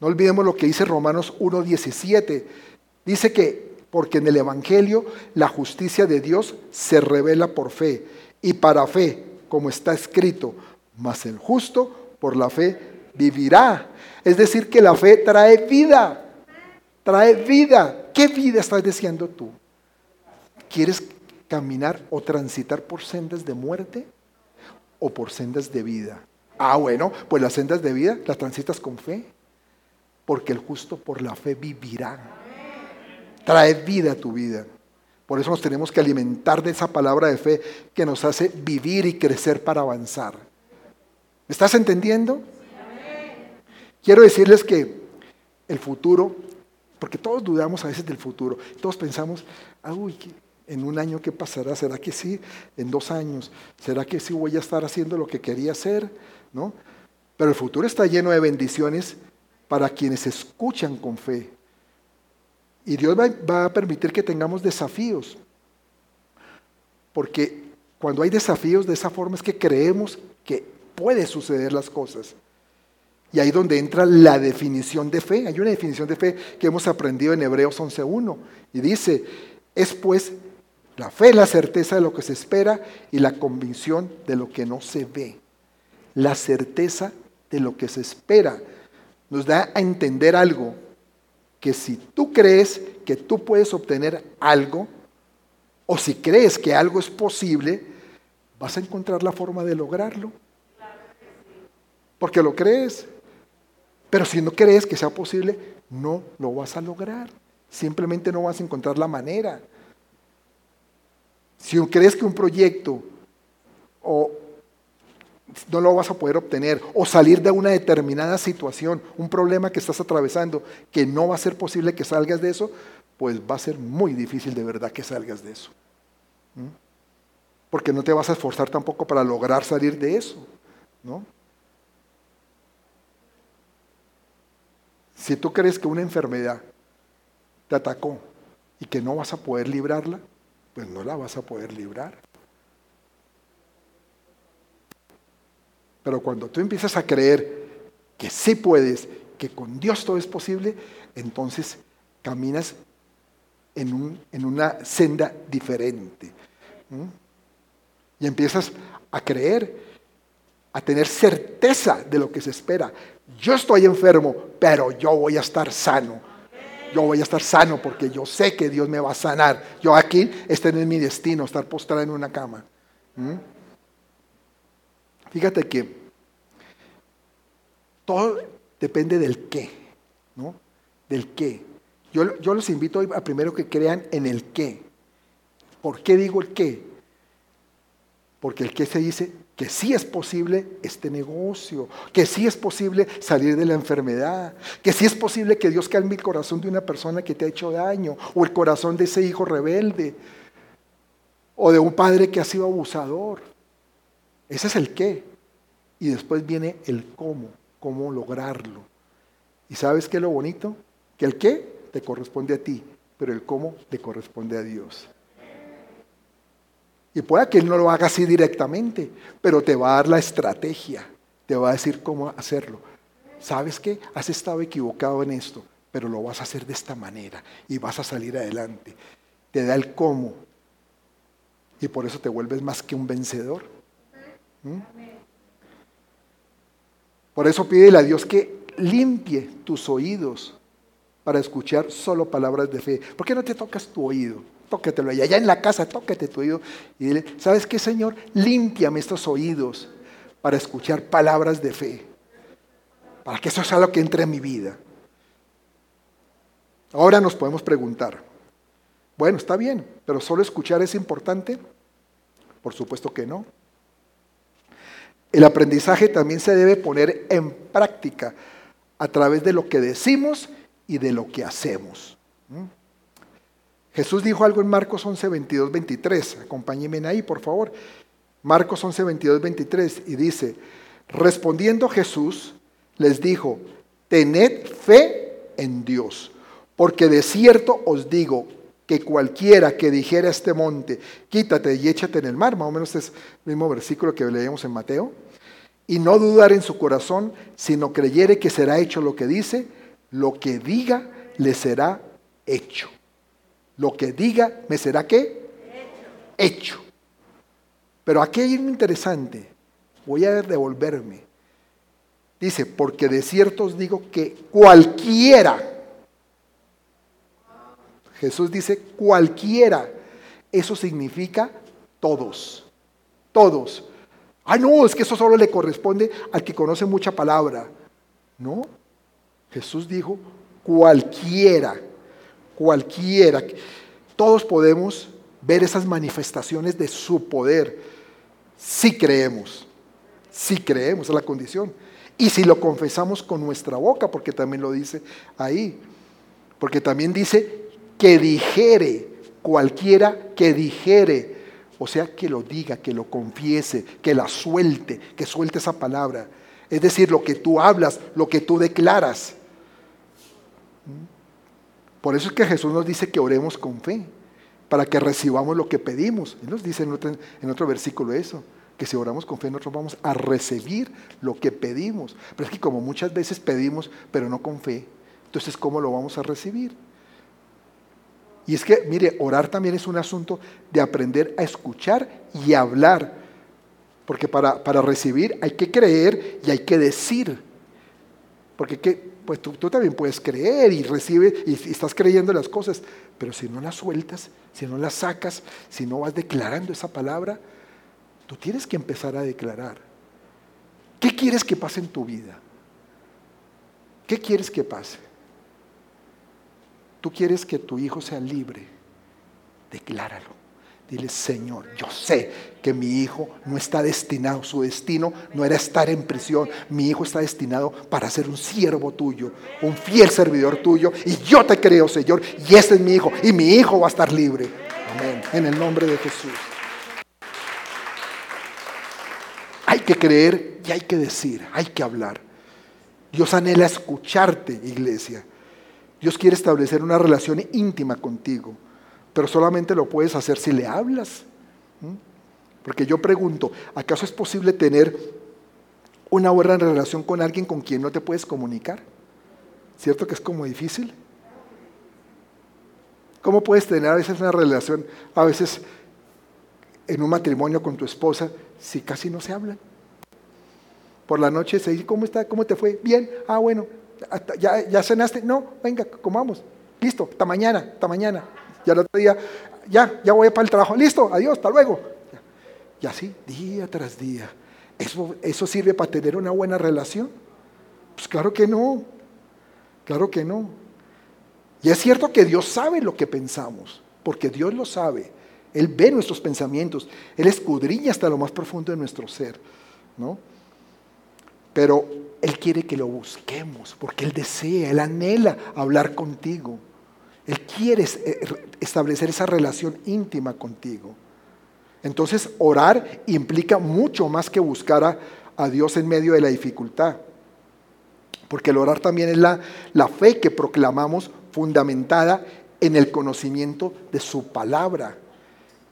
B: No olvidemos lo que dice Romanos 1.17. Dice que porque en el Evangelio la justicia de Dios se revela por fe y para fe, como está escrito, mas el justo por la fe vivirá. Es decir, que la fe trae vida. Trae vida. ¿Qué vida estás deseando tú? ¿Quieres caminar o transitar por sendas de muerte o por sendas de vida? Ah, bueno, pues las sendas de vida las transitas con fe. Porque el justo por la fe vivirá. Trae vida a tu vida. Por eso nos tenemos que alimentar de esa palabra de fe que nos hace vivir y crecer para avanzar. ¿Me estás entendiendo? Quiero decirles que el futuro, porque todos dudamos a veces del futuro, todos pensamos, uy, en un año qué pasará, será que sí, en dos años, será que sí voy a estar haciendo lo que quería hacer, ¿no? Pero el futuro está lleno de bendiciones para quienes escuchan con fe. Y Dios va, a permitir que tengamos desafíos, porque cuando hay desafíos de esa forma es que creemos que puede suceder las cosas. Y ahí donde entra la definición de fe. Hay una definición de fe que hemos aprendido en Hebreos 11.1 y dice, es pues la fe, la certeza de lo que se espera y la convicción de lo que no se ve. La certeza de lo que se espera nos da a entender algo, que si tú crees que tú puedes obtener algo, o si crees que algo es posible, vas a encontrar la forma de lograrlo porque lo crees. Pero si no crees que sea posible, no lo vas a lograr. Simplemente no vas a encontrar la manera. Si crees que un proyecto o no lo vas a poder obtener o salir de una determinada situación, un problema que estás atravesando, que no va a ser posible que salgas de eso, pues va a ser muy difícil de verdad que salgas de eso. Porque no te vas a esforzar tampoco para lograr salir de eso, ¿no? Si tú crees que una enfermedad te atacó y que no vas a poder librarla, pues no la vas a poder librar. Pero cuando tú empiezas a creer que sí puedes, que con Dios todo es posible, entonces caminas en, una senda diferente. Y empiezas a creer, a tener certeza de lo que se espera, yo estoy enfermo, pero yo voy a estar sano. Yo voy a estar sano porque yo sé que Dios me va a sanar. Yo aquí, este no es mi destino, estar postrado en una cama. Fíjate que todo depende del qué, ¿no? Del qué. Yo, yo los invito a primero que crean en el qué. ¿Por qué digo el qué? Porque el que se dice que sí es posible este negocio, que sí es posible salir de la enfermedad, que sí es posible que Dios calme el corazón de una persona que te ha hecho daño, o el corazón de ese hijo rebelde, o de un padre que ha sido abusador. Ese es el qué. Y después viene el cómo, cómo lograrlo. ¿Y sabes qué es lo bonito? Que el qué te corresponde a ti, pero el cómo te corresponde a Dios. Y pueda que Él no lo haga así directamente, pero te va a dar la estrategia, te va a decir cómo hacerlo. ¿Sabes qué? Has estado equivocado en esto, pero lo vas a hacer de esta manera y vas a salir adelante. Te da el cómo. Y por eso te vuelves más que un vencedor. ¿Mm? Por eso pídele a Dios que limpie tus oídos para escuchar solo palabras de fe. ¿Por qué no te tocas tu oído? tócatelo allá, allá en la casa, tócate tu oído y dile, ¿sabes qué, Señor? Límpiame estos oídos para escuchar palabras de fe, para que eso sea lo que entre en mi vida. Ahora nos podemos preguntar, bueno, está bien, pero solo escuchar es importante. Por supuesto que no. El aprendizaje también se debe poner en práctica a través de lo que decimos y de lo que hacemos. Jesús dijo algo en Marcos 11, 22, 23. Acompáñenme ahí, por favor. Marcos 11, 22, 23. Y dice, respondiendo Jesús, les dijo, tened fe en Dios, porque de cierto os digo que cualquiera que dijera a este monte, quítate y échate en el mar, más o menos es el mismo versículo que leemos en Mateo, y no dudar en su corazón, sino creyere que será hecho lo que dice, lo que diga le será hecho. Lo que diga me será qué? Hecho. Pero aquí hay interesante. Voy a devolverme. Dice, porque de cierto os digo que cualquiera, Jesús dice cualquiera, eso significa todos, todos. Ah, no, es que eso solo le corresponde al que conoce mucha palabra. No, Jesús dijo cualquiera cualquiera. Todos podemos ver esas manifestaciones de su poder si creemos, si creemos, es la condición. Y si lo confesamos con nuestra boca, porque también lo dice ahí, porque también dice que dijere, cualquiera que dijere, o sea, que lo diga, que lo confiese, que la suelte, que suelte esa palabra. Es decir, lo que tú hablas, lo que tú declaras. Por eso es que Jesús nos dice que oremos con fe, para que recibamos lo que pedimos. Él nos dice en otro, en otro versículo eso, que si oramos con fe nosotros vamos a recibir lo que pedimos. Pero es que como muchas veces pedimos, pero no con fe, entonces ¿cómo lo vamos a recibir? Y es que, mire, orar también es un asunto de aprender a escuchar y hablar. Porque para, para recibir hay que creer y hay que decir. Porque ¿qué, pues tú, también puedes creer y recibes y, estás creyendo las cosas, pero si no las sueltas, si no las sacas, si no vas declarando esa palabra, tú tienes que empezar a declarar. ¿Qué quieres que pase en tu vida? ¿Qué quieres que pase? Tú quieres que tu hijo sea libre, decláralo. Dile, Señor, yo sé que mi hijo no está destinado, su destino no era estar en prisión, mi hijo está destinado para ser un siervo tuyo, un fiel servidor tuyo, y yo te creo, Señor, y este es mi hijo, y mi hijo va a estar libre. Amén, en el nombre de Jesús. Hay que creer y hay que decir, hay que hablar. Dios anhela escucharte, iglesia. Dios quiere establecer una relación íntima contigo pero solamente lo puedes hacer si le hablas. Porque yo pregunto, ¿acaso es posible tener una buena relación con alguien con quien no te puedes comunicar? ¿Cierto que es como difícil? ¿Cómo puedes tener a veces una relación, a veces en un matrimonio con tu esposa, si casi no se hablan? Por la noche se dice, ¿cómo está? ¿Cómo te fue? Bien. Ah, bueno. ¿Ya, ya cenaste? No, venga, comamos. Listo, hasta mañana, hasta mañana. Y al otro día, ya, ya voy para el trabajo, listo, adiós, hasta luego. Y así, día tras día. ¿Eso, ¿Eso sirve para tener una buena relación? Pues claro que no, claro que no. Y es cierto que Dios sabe lo que pensamos, porque Dios lo sabe, Él ve nuestros pensamientos, Él escudriña hasta lo más profundo de nuestro ser, ¿no? Pero Él quiere que lo busquemos, porque Él desea, Él anhela hablar contigo. Él quiere eh, establecer esa relación íntima contigo. Entonces, orar implica mucho más que buscar a, Dios en medio de la dificultad. Porque el orar también es la fe que proclamamos fundamentada en el conocimiento de su palabra.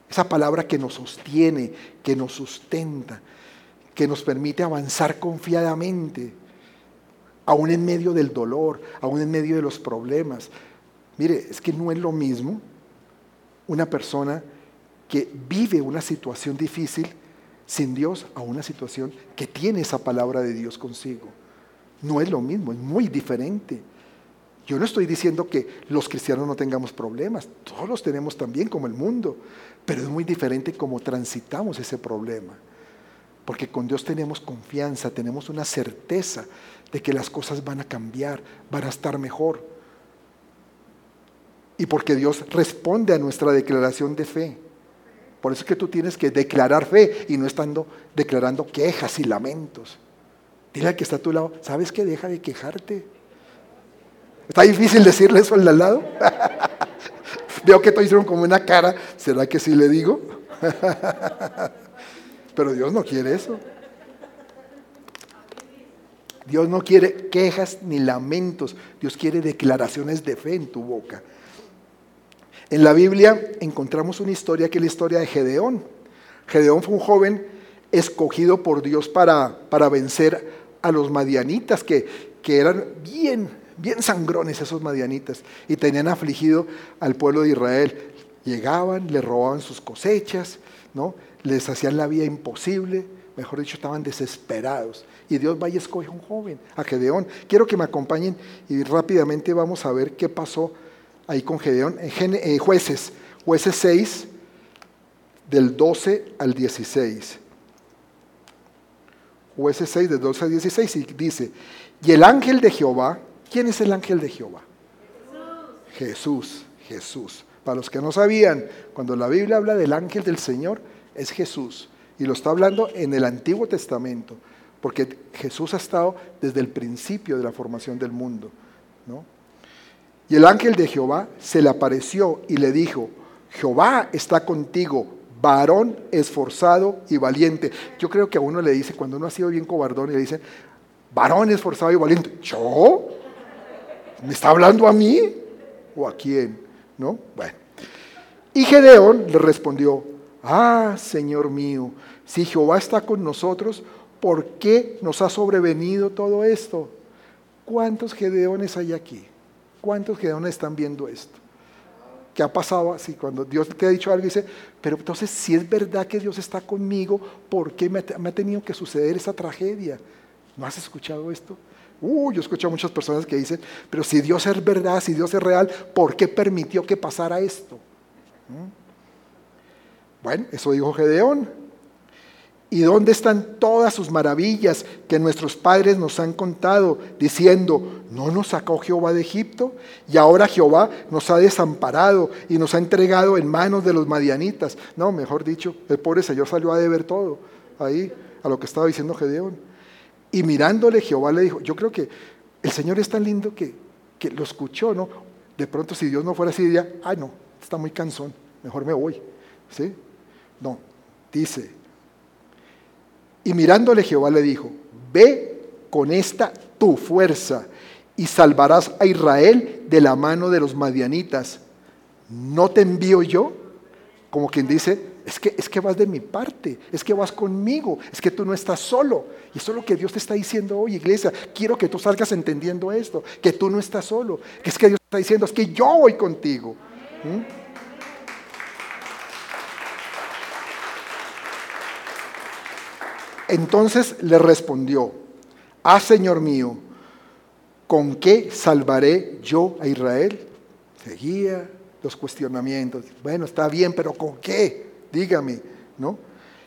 B: Esa palabra que nos sostiene, que nos sustenta, que nos permite avanzar confiadamente, aún en medio del dolor, aún en medio de los problemas. Mire, es que no es lo mismo una persona que vive una situación difícil sin Dios a una situación que tiene esa palabra de Dios consigo. No es lo mismo, es muy diferente. Yo no estoy diciendo que los cristianos no tengamos problemas, todos los tenemos también como el mundo, pero es muy diferente cómo transitamos ese problema. Porque con Dios tenemos confianza, tenemos una certeza de que las cosas van a cambiar, van a estar mejor. Y porque Dios responde a nuestra declaración de fe. Por eso es que tú tienes que declarar fe y no estando declarando quejas y lamentos. Dile al que está a tu lado, ¿sabes que deja de quejarte? ¿Está difícil decirle eso al lado? Veo que todos hicieron como una cara, ¿será que sí le digo? Pero Dios no quiere eso. Dios no quiere quejas ni lamentos, Dios quiere declaraciones de fe en tu boca. En la Biblia encontramos una historia que es la historia de Gedeón. Gedeón fue un joven escogido por Dios para, para vencer a los madianitas, que, que eran bien, bien sangrones esos madianitas, y tenían afligido al pueblo de Israel. Llegaban, le robaban sus cosechas, ¿no? Les hacían la vida imposible, mejor dicho, estaban desesperados. Y Dios va y escoge a un joven, a Gedeón. Quiero que me acompañen y rápidamente vamos a ver qué pasó ahí con Gedeón, en jueces, jueces 6, del 12 al 16. Jueces 6, del 12 al 16, y dice, y el ángel de Jehová, ¿quién es el ángel de Jehová? Jesús, Jesús. Jesús. Para los que no sabían, cuando la Biblia habla del ángel del Señor, es Jesús. Y lo está hablando en el Antiguo Testamento, porque Jesús ha estado desde el principio de la formación del mundo. ¿no? Y el ángel de Jehová se le apareció y le dijo, Jehová está contigo, varón esforzado y valiente. Yo creo que a uno le dice, cuando uno ha sido bien cobardón, y le dice, varón esforzado y valiente. ¿Yo? ¿Me está hablando a mí? ¿O a quién? ¿No? Bueno. Y Gedeón le respondió, ah, Señor mío, si Jehová está con nosotros, ¿por qué nos ha sobrevenido todo esto? ¿Cuántos Gedeones hay aquí? ¿Cuántos aún están viendo esto? ¿Qué ha pasado así? Cuando Dios te ha dicho algo, dice, pero entonces si es verdad que Dios está conmigo, ¿por qué me, ha tenido que suceder esa tragedia? ¿No has escuchado esto? Uh, yo escucho a muchas personas que dicen, pero si Dios es verdad, si Dios es real, ¿por qué permitió que pasara esto? ¿Mm? Bueno, eso dijo Gedeón. ¿Y dónde están todas sus maravillas que nuestros padres nos han contado, diciendo, ¿no nos sacó Jehová de Egipto? Y ahora Jehová nos ha desamparado y nos ha entregado en manos de los madianitas. No, mejor dicho, el pobre Señor salió a deber todo ahí, a lo que estaba diciendo Gedeón. Y mirándole, Jehová le dijo, yo creo que el Señor es tan lindo que, que lo escuchó, ¿no? De pronto, si Dios no fuera así, diría, ay no, está muy cansón, mejor me voy. ¿Sí? No, dice, y mirándole Jehová le dijo, ve con esta tu fuerza y salvarás a Israel de la mano de los madianitas. ¿No te envío yo? Como quien dice, es que, es que vas de mi parte, es que vas conmigo, es que tú no estás solo. Y eso es lo que Dios te está diciendo hoy, iglesia. Quiero que tú salgas entendiendo esto, que tú no estás solo, que es que Dios está diciendo, es que yo voy contigo. Entonces le respondió, ah, Señor mío, ¿con qué salvaré yo a Israel? Seguía los cuestionamientos. Bueno, está bien, pero ¿con qué? Dígame, ¿no?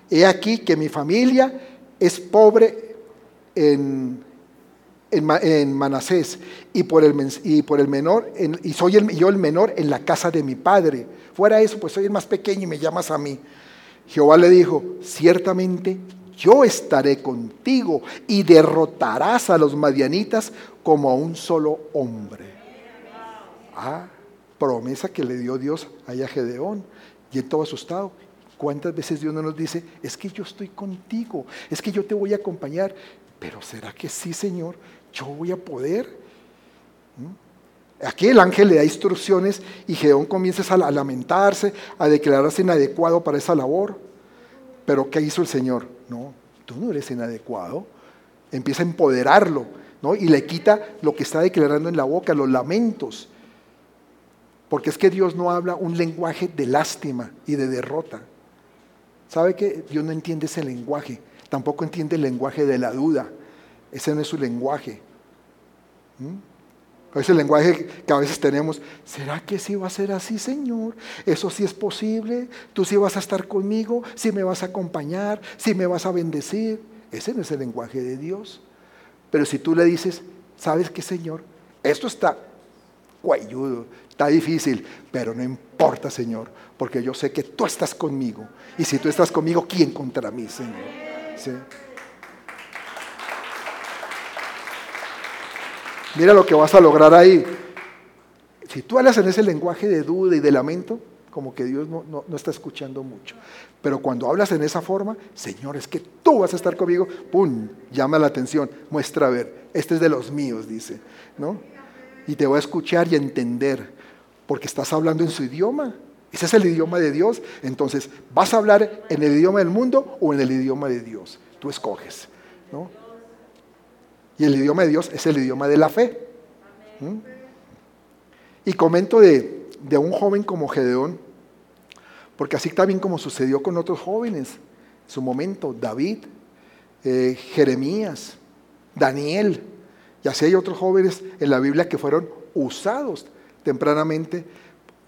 B: He aquí que mi familia es pobre en, en, Manasés y por el, y por el menor, y soy yo el menor en la casa de mi padre. Fuera eso, pues soy el más pequeño y me llamas a mí. Jehová le dijo, ciertamente yo estaré contigo y derrotarás a los madianitas como a un solo hombre. Ah, promesa que le dio Dios a Gedeón y él todo asustado. ¿Cuántas veces Dios no nos dice, es que yo estoy contigo, es que yo te voy a acompañar? Pero ¿será que sí, Señor? ¿Yo voy a poder? ¿Mm? Aquí el ángel le da instrucciones y Gedeón comienza a lamentarse, a declararse inadecuado para esa labor. Pero ¿qué hizo el Señor? No, tú no eres inadecuado. Empieza a empoderarlo ¿no? y le quita lo que está declarando en la boca, los lamentos. Porque es que Dios no habla un lenguaje de lástima y de derrota. ¿Sabe que Dios no entiende ese lenguaje? Tampoco entiende el lenguaje de la duda. Ese no es su lenguaje. ¿Mm? Ese lenguaje que a veces tenemos, ¿será que sí va a ser así, Señor? Eso sí es posible. Tú sí vas a estar conmigo, sí me vas a acompañar, sí me vas a bendecir. Ese no es el lenguaje de Dios. Pero si tú le dices, ¿sabes qué, Señor? Esto está guayudo, está difícil, pero no importa, Señor, porque yo sé que tú estás conmigo. Y si tú estás conmigo, ¿quién contra mí, Señor? Mira lo que vas a lograr ahí. Si tú hablas en ese lenguaje de duda y de lamento, como que Dios no, no, está escuchando mucho. Pero cuando hablas en esa forma, Señor, es que tú vas a estar conmigo, ¡pum! Llama la atención, muestra a ver, este es de los míos, dice, ¿no? Y te voy a escuchar y entender, porque estás hablando en su idioma. Ese es el idioma de Dios. Entonces, ¿vas a hablar en el idioma del mundo o en el idioma de Dios? Tú escoges. ¿no? Y el idioma de Dios es el idioma de la fe. ¿Mm? Y comento de, un joven como Gedeón, porque así también como sucedió con otros jóvenes, en su momento, David, eh, Jeremías, Daniel, y así hay otros jóvenes en la Biblia que fueron usados tempranamente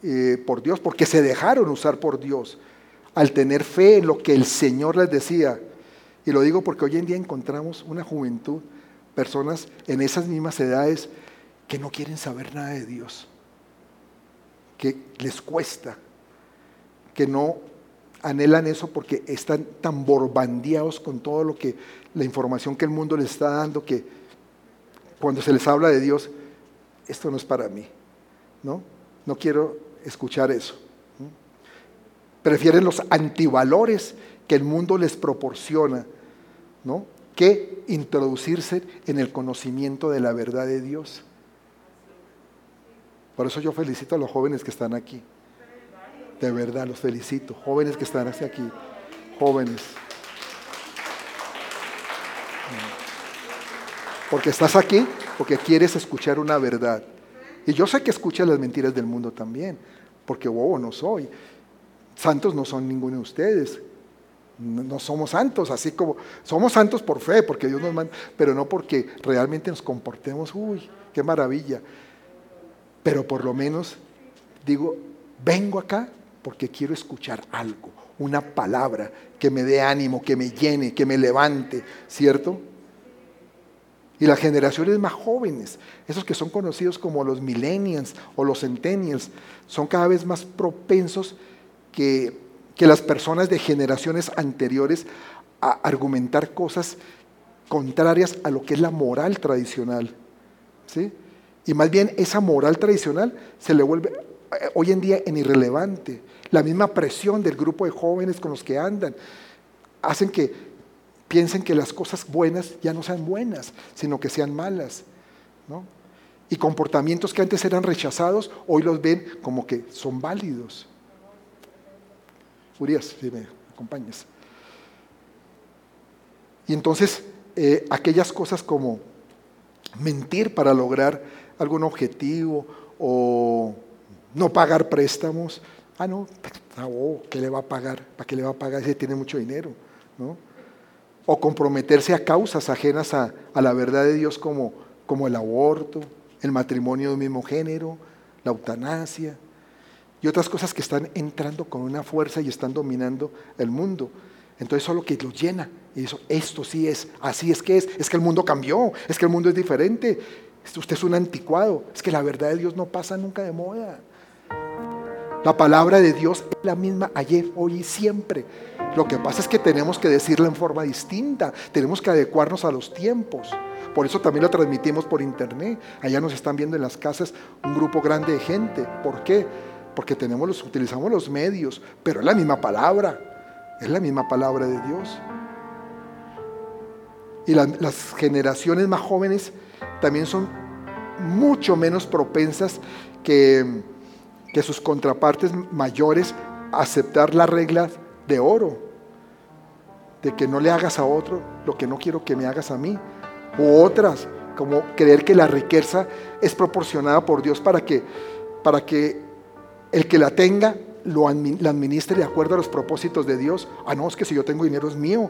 B: eh, por Dios, porque se dejaron usar por Dios al tener fe en lo que el Señor les decía. Y lo digo porque hoy en día encontramos una juventud, personas en esas mismas edades que no quieren saber nada de Dios, que les cuesta, que no anhelan eso porque están tan borbandeados con todo lo que la información que el mundo les está dando que cuando se les habla de Dios, esto no es para mí, ¿no? No quiero escuchar eso. Prefieren los antivalores que el mundo les proporciona, ¿no? Que introducirse en el conocimiento de la verdad de Dios. Por eso yo felicito a los jóvenes que están aquí. De verdad, los felicito. Jóvenes que están aquí. Jóvenes. Porque estás aquí porque quieres escuchar una verdad. Y yo sé que escuchas las mentiras del mundo también, porque bobo no soy. Santos no son ninguno de ustedes. No, somos santos, así como somos santos por fe, porque Dios nos manda, pero no porque realmente nos comportemos, uy, qué maravilla. Pero por lo menos digo, vengo acá porque quiero escuchar algo, una palabra que me dé ánimo, que me llene, que me levante, ¿cierto? Y las generaciones más jóvenes, esos que son conocidos como los millennials o los centennials, son cada vez más propensos que, que las personas de generaciones anteriores a argumentar cosas contrarias a lo que es la moral tradicional. ¿sí? Y más bien esa moral tradicional se le vuelve eh, hoy en día en irrelevante. La misma presión del grupo de jóvenes con los que andan hacen que piensen que las cosas buenas ya no sean buenas, sino que sean malas. Y comportamientos que antes eran rechazados, hoy los ven como que son válidos. Urias, si me acompañas. Y entonces, eh, aquellas cosas como mentir para lograr algún objetivo o no pagar préstamos. Ah, no, ¿qué le va a pagar? ¿Para qué le va a pagar si tiene mucho dinero? ¿No? o comprometerse a causas ajenas a, la verdad de Dios como, como el aborto, el matrimonio de mismo género, la eutanasia y otras cosas que están entrando con una fuerza y están dominando el mundo. Entonces eso es lo que los llena Y eso, esto sí es, así es que es, es que el mundo cambió, es que el mundo es diferente, usted es un anticuado, es que la verdad de Dios no pasa nunca de moda. La palabra de Dios es la misma ayer, hoy y siempre. Lo que pasa es que tenemos que decirla en forma distinta, tenemos que adecuarnos a los tiempos. Por eso también lo transmitimos por internet. Allá nos están viendo en las casas un grupo grande de gente. ¿Por qué? Porque tenemos los, utilizamos los medios, pero es la misma palabra. Es la misma palabra de Dios. Y las generaciones más jóvenes también son mucho menos propensas que, que sus contrapartes mayores a aceptar las reglas de oro, de que no le hagas a otro lo que no quiero que me hagas a mí, u otras, como creer que la riqueza es proporcionada por Dios para que, para que el que la tenga lo la administre de acuerdo a los propósitos de Dios. Ah, no, es que si yo tengo dinero es mío,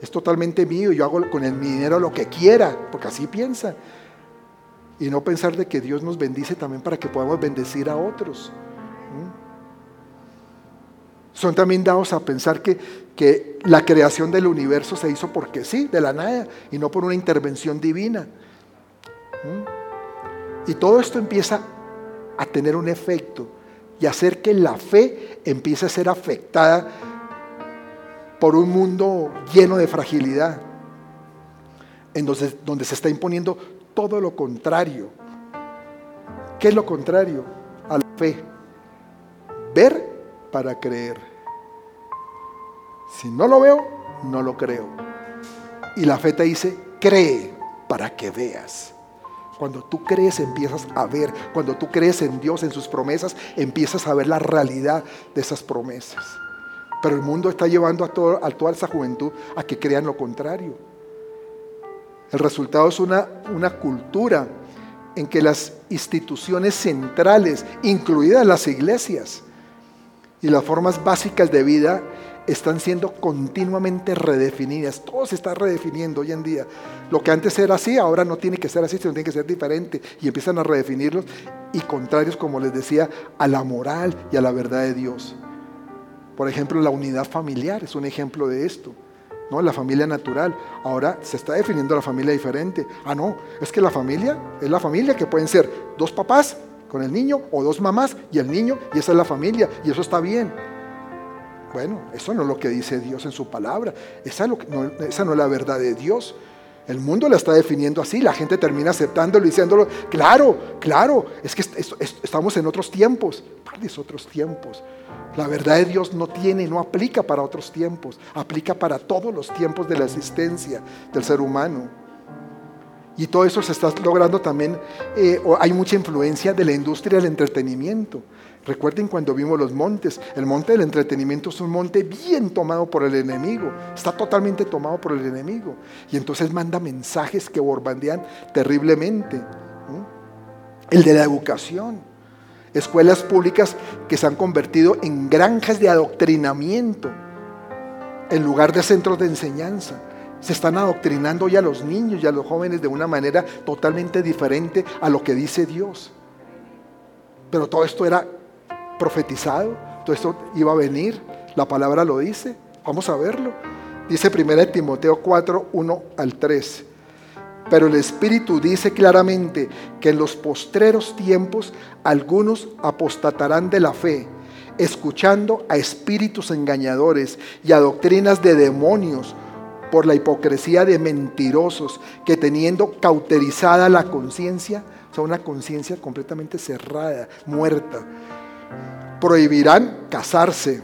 B: es totalmente mío, yo hago con el, mi dinero lo que quiera, porque así piensa. Y no pensar de que Dios nos bendice también para que podamos bendecir a otros. Son también dados a pensar que, que la creación del universo se hizo porque sí, de la nada, y no por una intervención divina. Y todo esto empieza a tener un efecto y hacer que la fe empiece a ser afectada por un mundo lleno de fragilidad, en donde, donde se está imponiendo todo lo contrario. ¿Qué es lo contrario a la fe? Ver para creer. Si no lo veo, no lo creo. Y la fe te dice, cree para que veas. Cuando tú crees empiezas a ver, cuando tú crees en Dios, en sus promesas, empiezas a ver la realidad de esas promesas. Pero el mundo está llevando a, a toda esa juventud a que crean lo contrario. El resultado es una, una cultura en que las instituciones centrales, incluidas las iglesias, y las formas básicas de vida están siendo continuamente redefinidas. Todo se está redefiniendo hoy en día. Lo que antes era así, ahora no tiene que ser así, sino tiene que ser diferente. Y empiezan a redefinirlos y contrarios, como les decía, a la moral y a la verdad de Dios. Por ejemplo, la unidad familiar es un ejemplo de esto. ¿no? La familia natural. Ahora se está definiendo la familia diferente. Ah, no, es que la familia es la familia que pueden ser dos papás con el niño o dos mamás y el niño y esa es la familia y eso está bien. Bueno, eso no es lo que dice Dios en su palabra. Esa, no, es la verdad de Dios. El mundo la está definiendo así, la gente termina aceptándolo y diciéndolo, claro, claro, es que estamos en otros tiempos. ¿Cuáles otros tiempos? La verdad de Dios no tiene, no aplica para otros tiempos, aplica para todos los tiempos de la existencia del ser humano. Y todo eso se está logrando también, eh, hay mucha influencia de la industria del entretenimiento. Recuerden cuando vimos los montes, el monte del entretenimiento es un monte bien tomado por el enemigo, está totalmente tomado por el enemigo. Y entonces manda mensajes que borbandean terriblemente. El de la educación, escuelas públicas que se han convertido en granjas de adoctrinamiento en lugar de centros de enseñanza. Se están adoctrinando ya a los niños y a los jóvenes de una manera totalmente diferente a lo que dice Dios. Pero todo esto era profetizado, todo esto iba a venir, la palabra lo dice, vamos a verlo. Dice 1 Timoteo 4, 1 al 3. Pero el Espíritu dice claramente que en los postreros tiempos algunos apostatarán de la fe, escuchando a espíritus engañadores y a doctrinas de demonios por la hipocresía de mentirosos que teniendo cauterizada la conciencia, o sea, una conciencia completamente cerrada, muerta, prohibirán casarse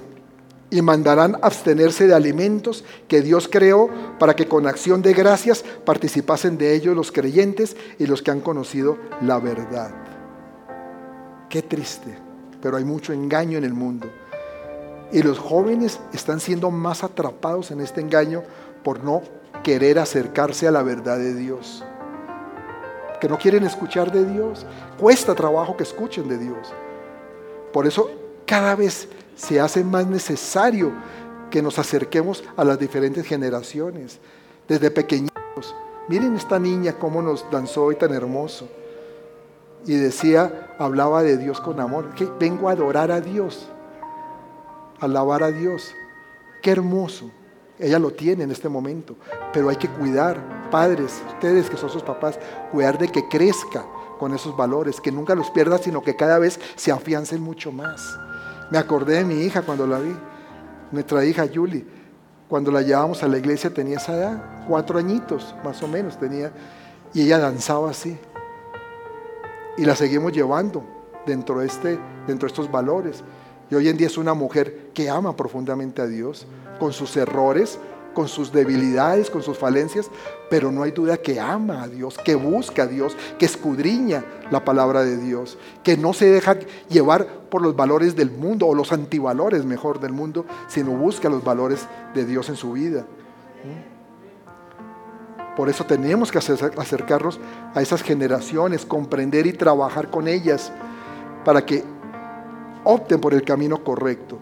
B: y mandarán abstenerse de alimentos que Dios creó para que con acción de gracias participasen de ellos los creyentes y los que han conocido la verdad. Qué triste, pero hay mucho engaño en el mundo. Y los jóvenes están siendo más atrapados en este engaño por no querer acercarse a la verdad de Dios. Que no quieren escuchar de Dios. Cuesta trabajo que escuchen de Dios. Por eso cada vez se hace más necesario que nos acerquemos a las diferentes generaciones, desde pequeñitos. Miren esta niña cómo nos danzó hoy tan hermoso. Y decía, hablaba de Dios con amor, que vengo a adorar a Dios, alabar a Dios. Qué hermoso, Ella lo tiene en este momento, pero hay que cuidar, padres, ustedes que son sus papás, cuidar de que crezca con esos valores, que nunca los pierda, sino que cada vez se afiancen mucho más. Me acordé de mi hija cuando la vi, nuestra hija Julie, cuando la llevábamos a la iglesia tenía esa edad, cuatro añitos más o menos tenía, y ella danzaba así. Y la seguimos llevando dentro de, este, dentro de estos valores. Y hoy en día es una mujer que ama profundamente a Dios, con sus errores, con sus debilidades, con sus falencias, pero no hay duda que ama a Dios, que busca a Dios, que escudriña la palabra de Dios, que no se deja llevar por los valores del mundo o los antivalores mejor del mundo, sino busca los valores de Dios en su vida. Por eso tenemos que acercarnos a esas generaciones, comprender y trabajar con ellas para que opten por el camino correcto.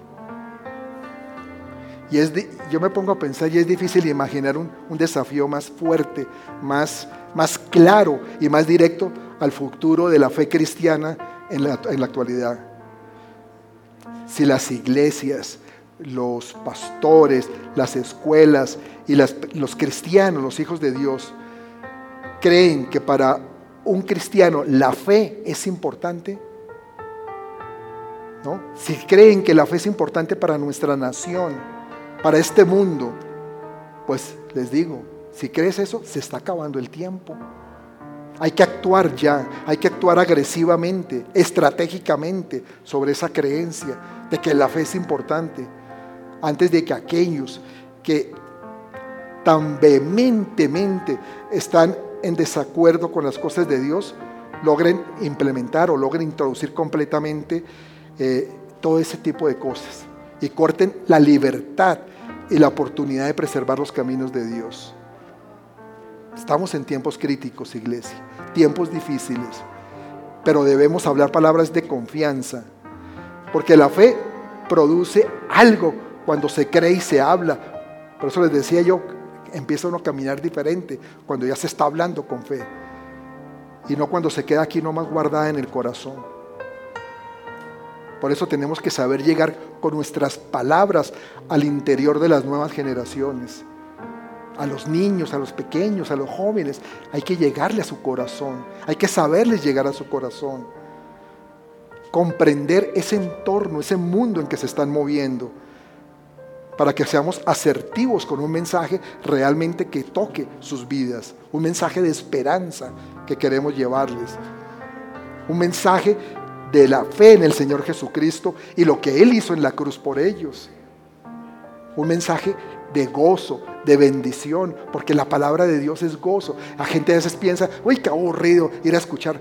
B: Y es yo me pongo a pensar y es difícil imaginar un, desafío más fuerte, más, más claro y más directo al futuro de la fe cristiana en la, en la actualidad. Si las iglesias, los pastores, las escuelas y los cristianos, los hijos de Dios, creen que para un cristiano la fe es importante, ¿no? si creen que la fe es importante para nuestra nación, para este mundo, pues les digo, si crees eso, se está acabando el tiempo. Hay que actuar ya, hay que actuar agresivamente, estratégicamente sobre esa creencia de que la fe es importante, antes de que aquellos que tan vehementemente están en desacuerdo con las cosas de Dios, logren implementar o logren introducir completamente eh, todo ese tipo de cosas y corten la libertad y la oportunidad de preservar los caminos de Dios. Estamos en tiempos críticos, iglesia, tiempos difíciles, pero debemos hablar palabras de confianza, porque la fe produce algo cuando se cree y se habla. Por eso les decía yo, empieza uno a caminar diferente cuando ya se está hablando con fe, y no cuando se queda aquí nomás guardada en el corazón. Por eso tenemos que saber llegar con nuestras palabras al interior de las nuevas generaciones. A los niños, a los pequeños, a los jóvenes. Hay que llegarle a su corazón. Hay que saberles llegar a su corazón. Comprender ese entorno, ese mundo en que se están moviendo. Para que seamos asertivos con un mensaje realmente que toque sus vidas. Un mensaje de esperanza que queremos llevarles. Un mensaje de la fe en el Señor Jesucristo y lo que Él hizo en la cruz por ellos. Un mensaje de gozo, de bendición, porque la palabra de Dios es gozo. La gente a veces piensa, uy, qué aburrido ir a escuchar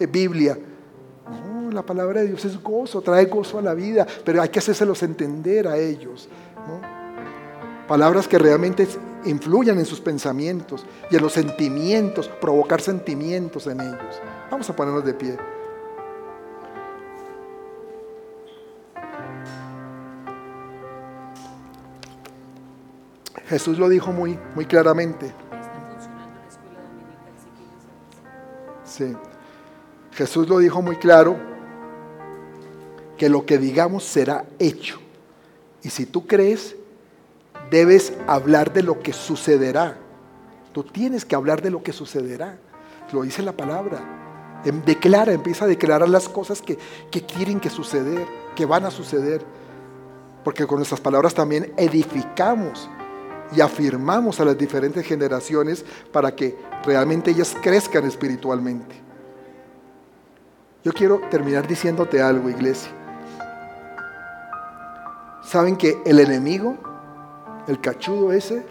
B: eh, Biblia. No, la palabra de Dios es gozo, trae gozo a la vida, pero hay que hacérselos entender a ellos. Palabras que realmente influyan en sus pensamientos y en los sentimientos, provocar sentimientos en ellos. Vamos a ponernos de pie. Jesús lo dijo muy, muy claramente. Sí. Jesús lo dijo muy claro que lo que digamos será hecho. Y si tú crees, debes hablar de lo que sucederá. Tú tienes que hablar de lo que sucederá. Lo dice la palabra. Em, declara, empieza a declarar las cosas que, que quieren que suceder, que van a suceder. Porque con nuestras palabras también edificamos y afirmamos a las diferentes generaciones para que realmente ellas crezcan espiritualmente. Yo quiero terminar diciéndote algo, iglesia. ¿Saben que el enemigo, el cachudo ese,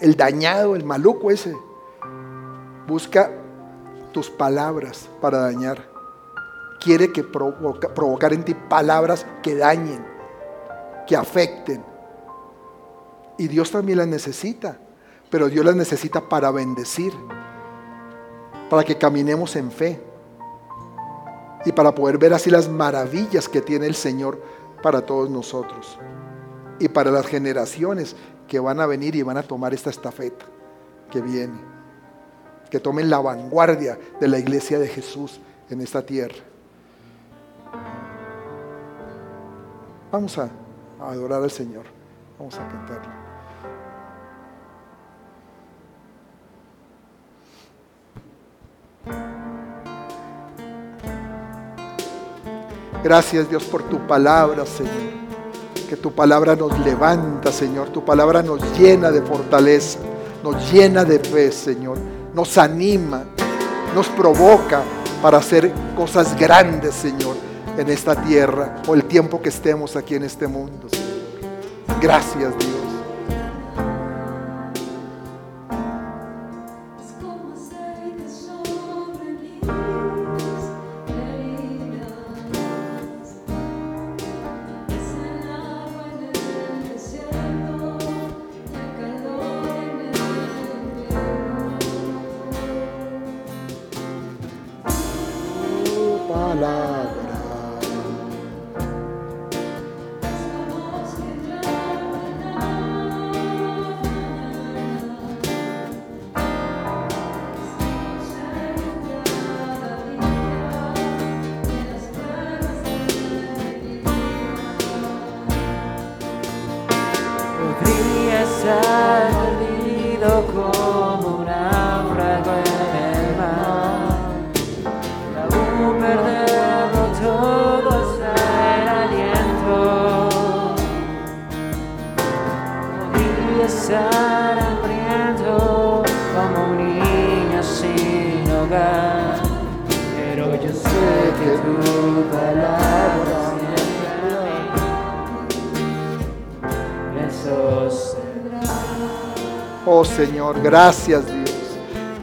B: el dañado, el maluco ese, busca tus palabras para dañar? Quiere que provocar en ti palabras que dañen, que afecten, y Dios también las necesita, pero Dios las necesita para bendecir, para que caminemos en fe y para poder ver así las maravillas que tiene el Señor para todos nosotros y para las generaciones que van a venir y van a tomar esta estafeta que viene, que tomen la vanguardia de la iglesia de Jesús en esta tierra. Vamos a, adorar al Señor, vamos a cantarlo. Gracias Dios por tu palabra, Señor. Que tu palabra nos levanta, Señor. Tu palabra nos llena de fortaleza, nos llena de fe, Señor. Nos anima, nos provoca para hacer cosas grandes, Señor, en esta tierra o el tiempo que estemos aquí en este mundo. Señor. Gracias, Dios. Gracias Dios.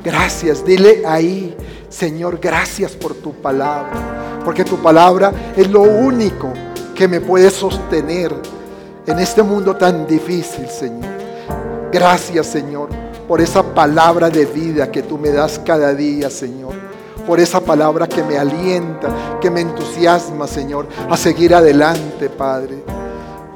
B: Gracias. Dile ahí, Señor, gracias por tu palabra. Porque tu palabra es lo único que me puede sostener en este mundo tan difícil, Señor. Gracias, Señor, por esa palabra de vida que tú me das cada día, Señor. Por esa palabra que me alienta, que me entusiasma, Señor, a seguir adelante, Padre.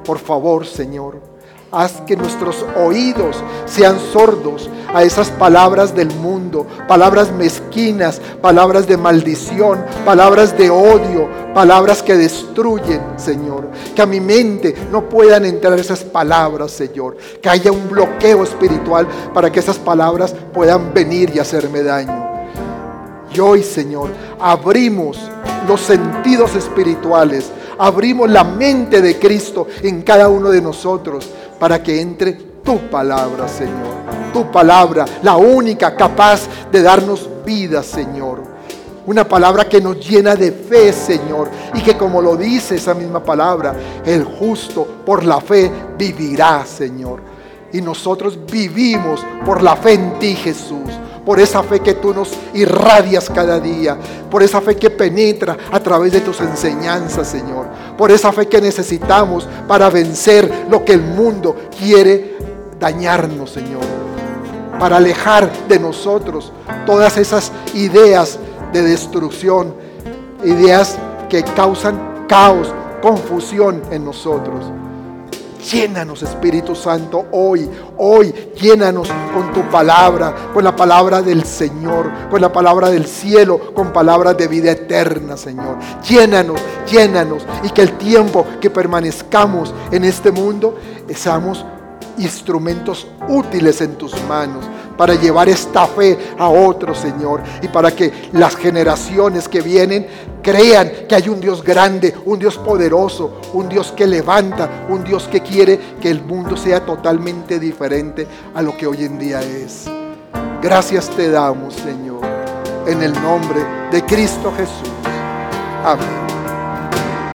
B: Por favor, Señor, haz que nuestros oídos sean sordos a esas palabras del mundo, palabras mezquinas, palabras de maldición, palabras de odio, palabras que destruyen, Señor. Que a mi mente no puedan entrar esas palabras, Señor. Que haya un bloqueo espiritual para que esas palabras puedan venir y hacerme daño. Y hoy, Señor, abrimos los sentidos espirituales, abrimos la mente de Cristo en cada uno de nosotros para que entre tu palabra, Señor. Tu palabra, la única capaz de darnos vida, Señor. Una palabra que nos llena de fe, Señor. Y que como lo dice esa misma palabra, el justo por la fe vivirá, Señor. Y nosotros vivimos por la fe en ti, Jesús por esa fe que tú nos irradias cada día, por esa fe que penetra a través de tus enseñanzas, Señor, por esa fe que necesitamos para vencer lo que el mundo quiere dañarnos, Señor, para alejar de nosotros todas esas ideas de destrucción, ideas que causan caos, confusión en nosotros. Llénanos, Espíritu Santo, hoy, hoy, llénanos con tu palabra, con la palabra del Señor, con la palabra del cielo, con palabras de vida eterna, Señor. Llénanos, llénanos, y que el tiempo que permanezcamos en este mundo, seamos instrumentos útiles en tus manos para llevar esta fe a otros, Señor, y para que las generaciones que vienen crean que hay un Dios grande, un Dios poderoso, un Dios que levanta, un Dios que quiere que el mundo sea totalmente diferente a lo que hoy en día es. Gracias te damos, Señor, en el nombre de Cristo Jesús. Amén.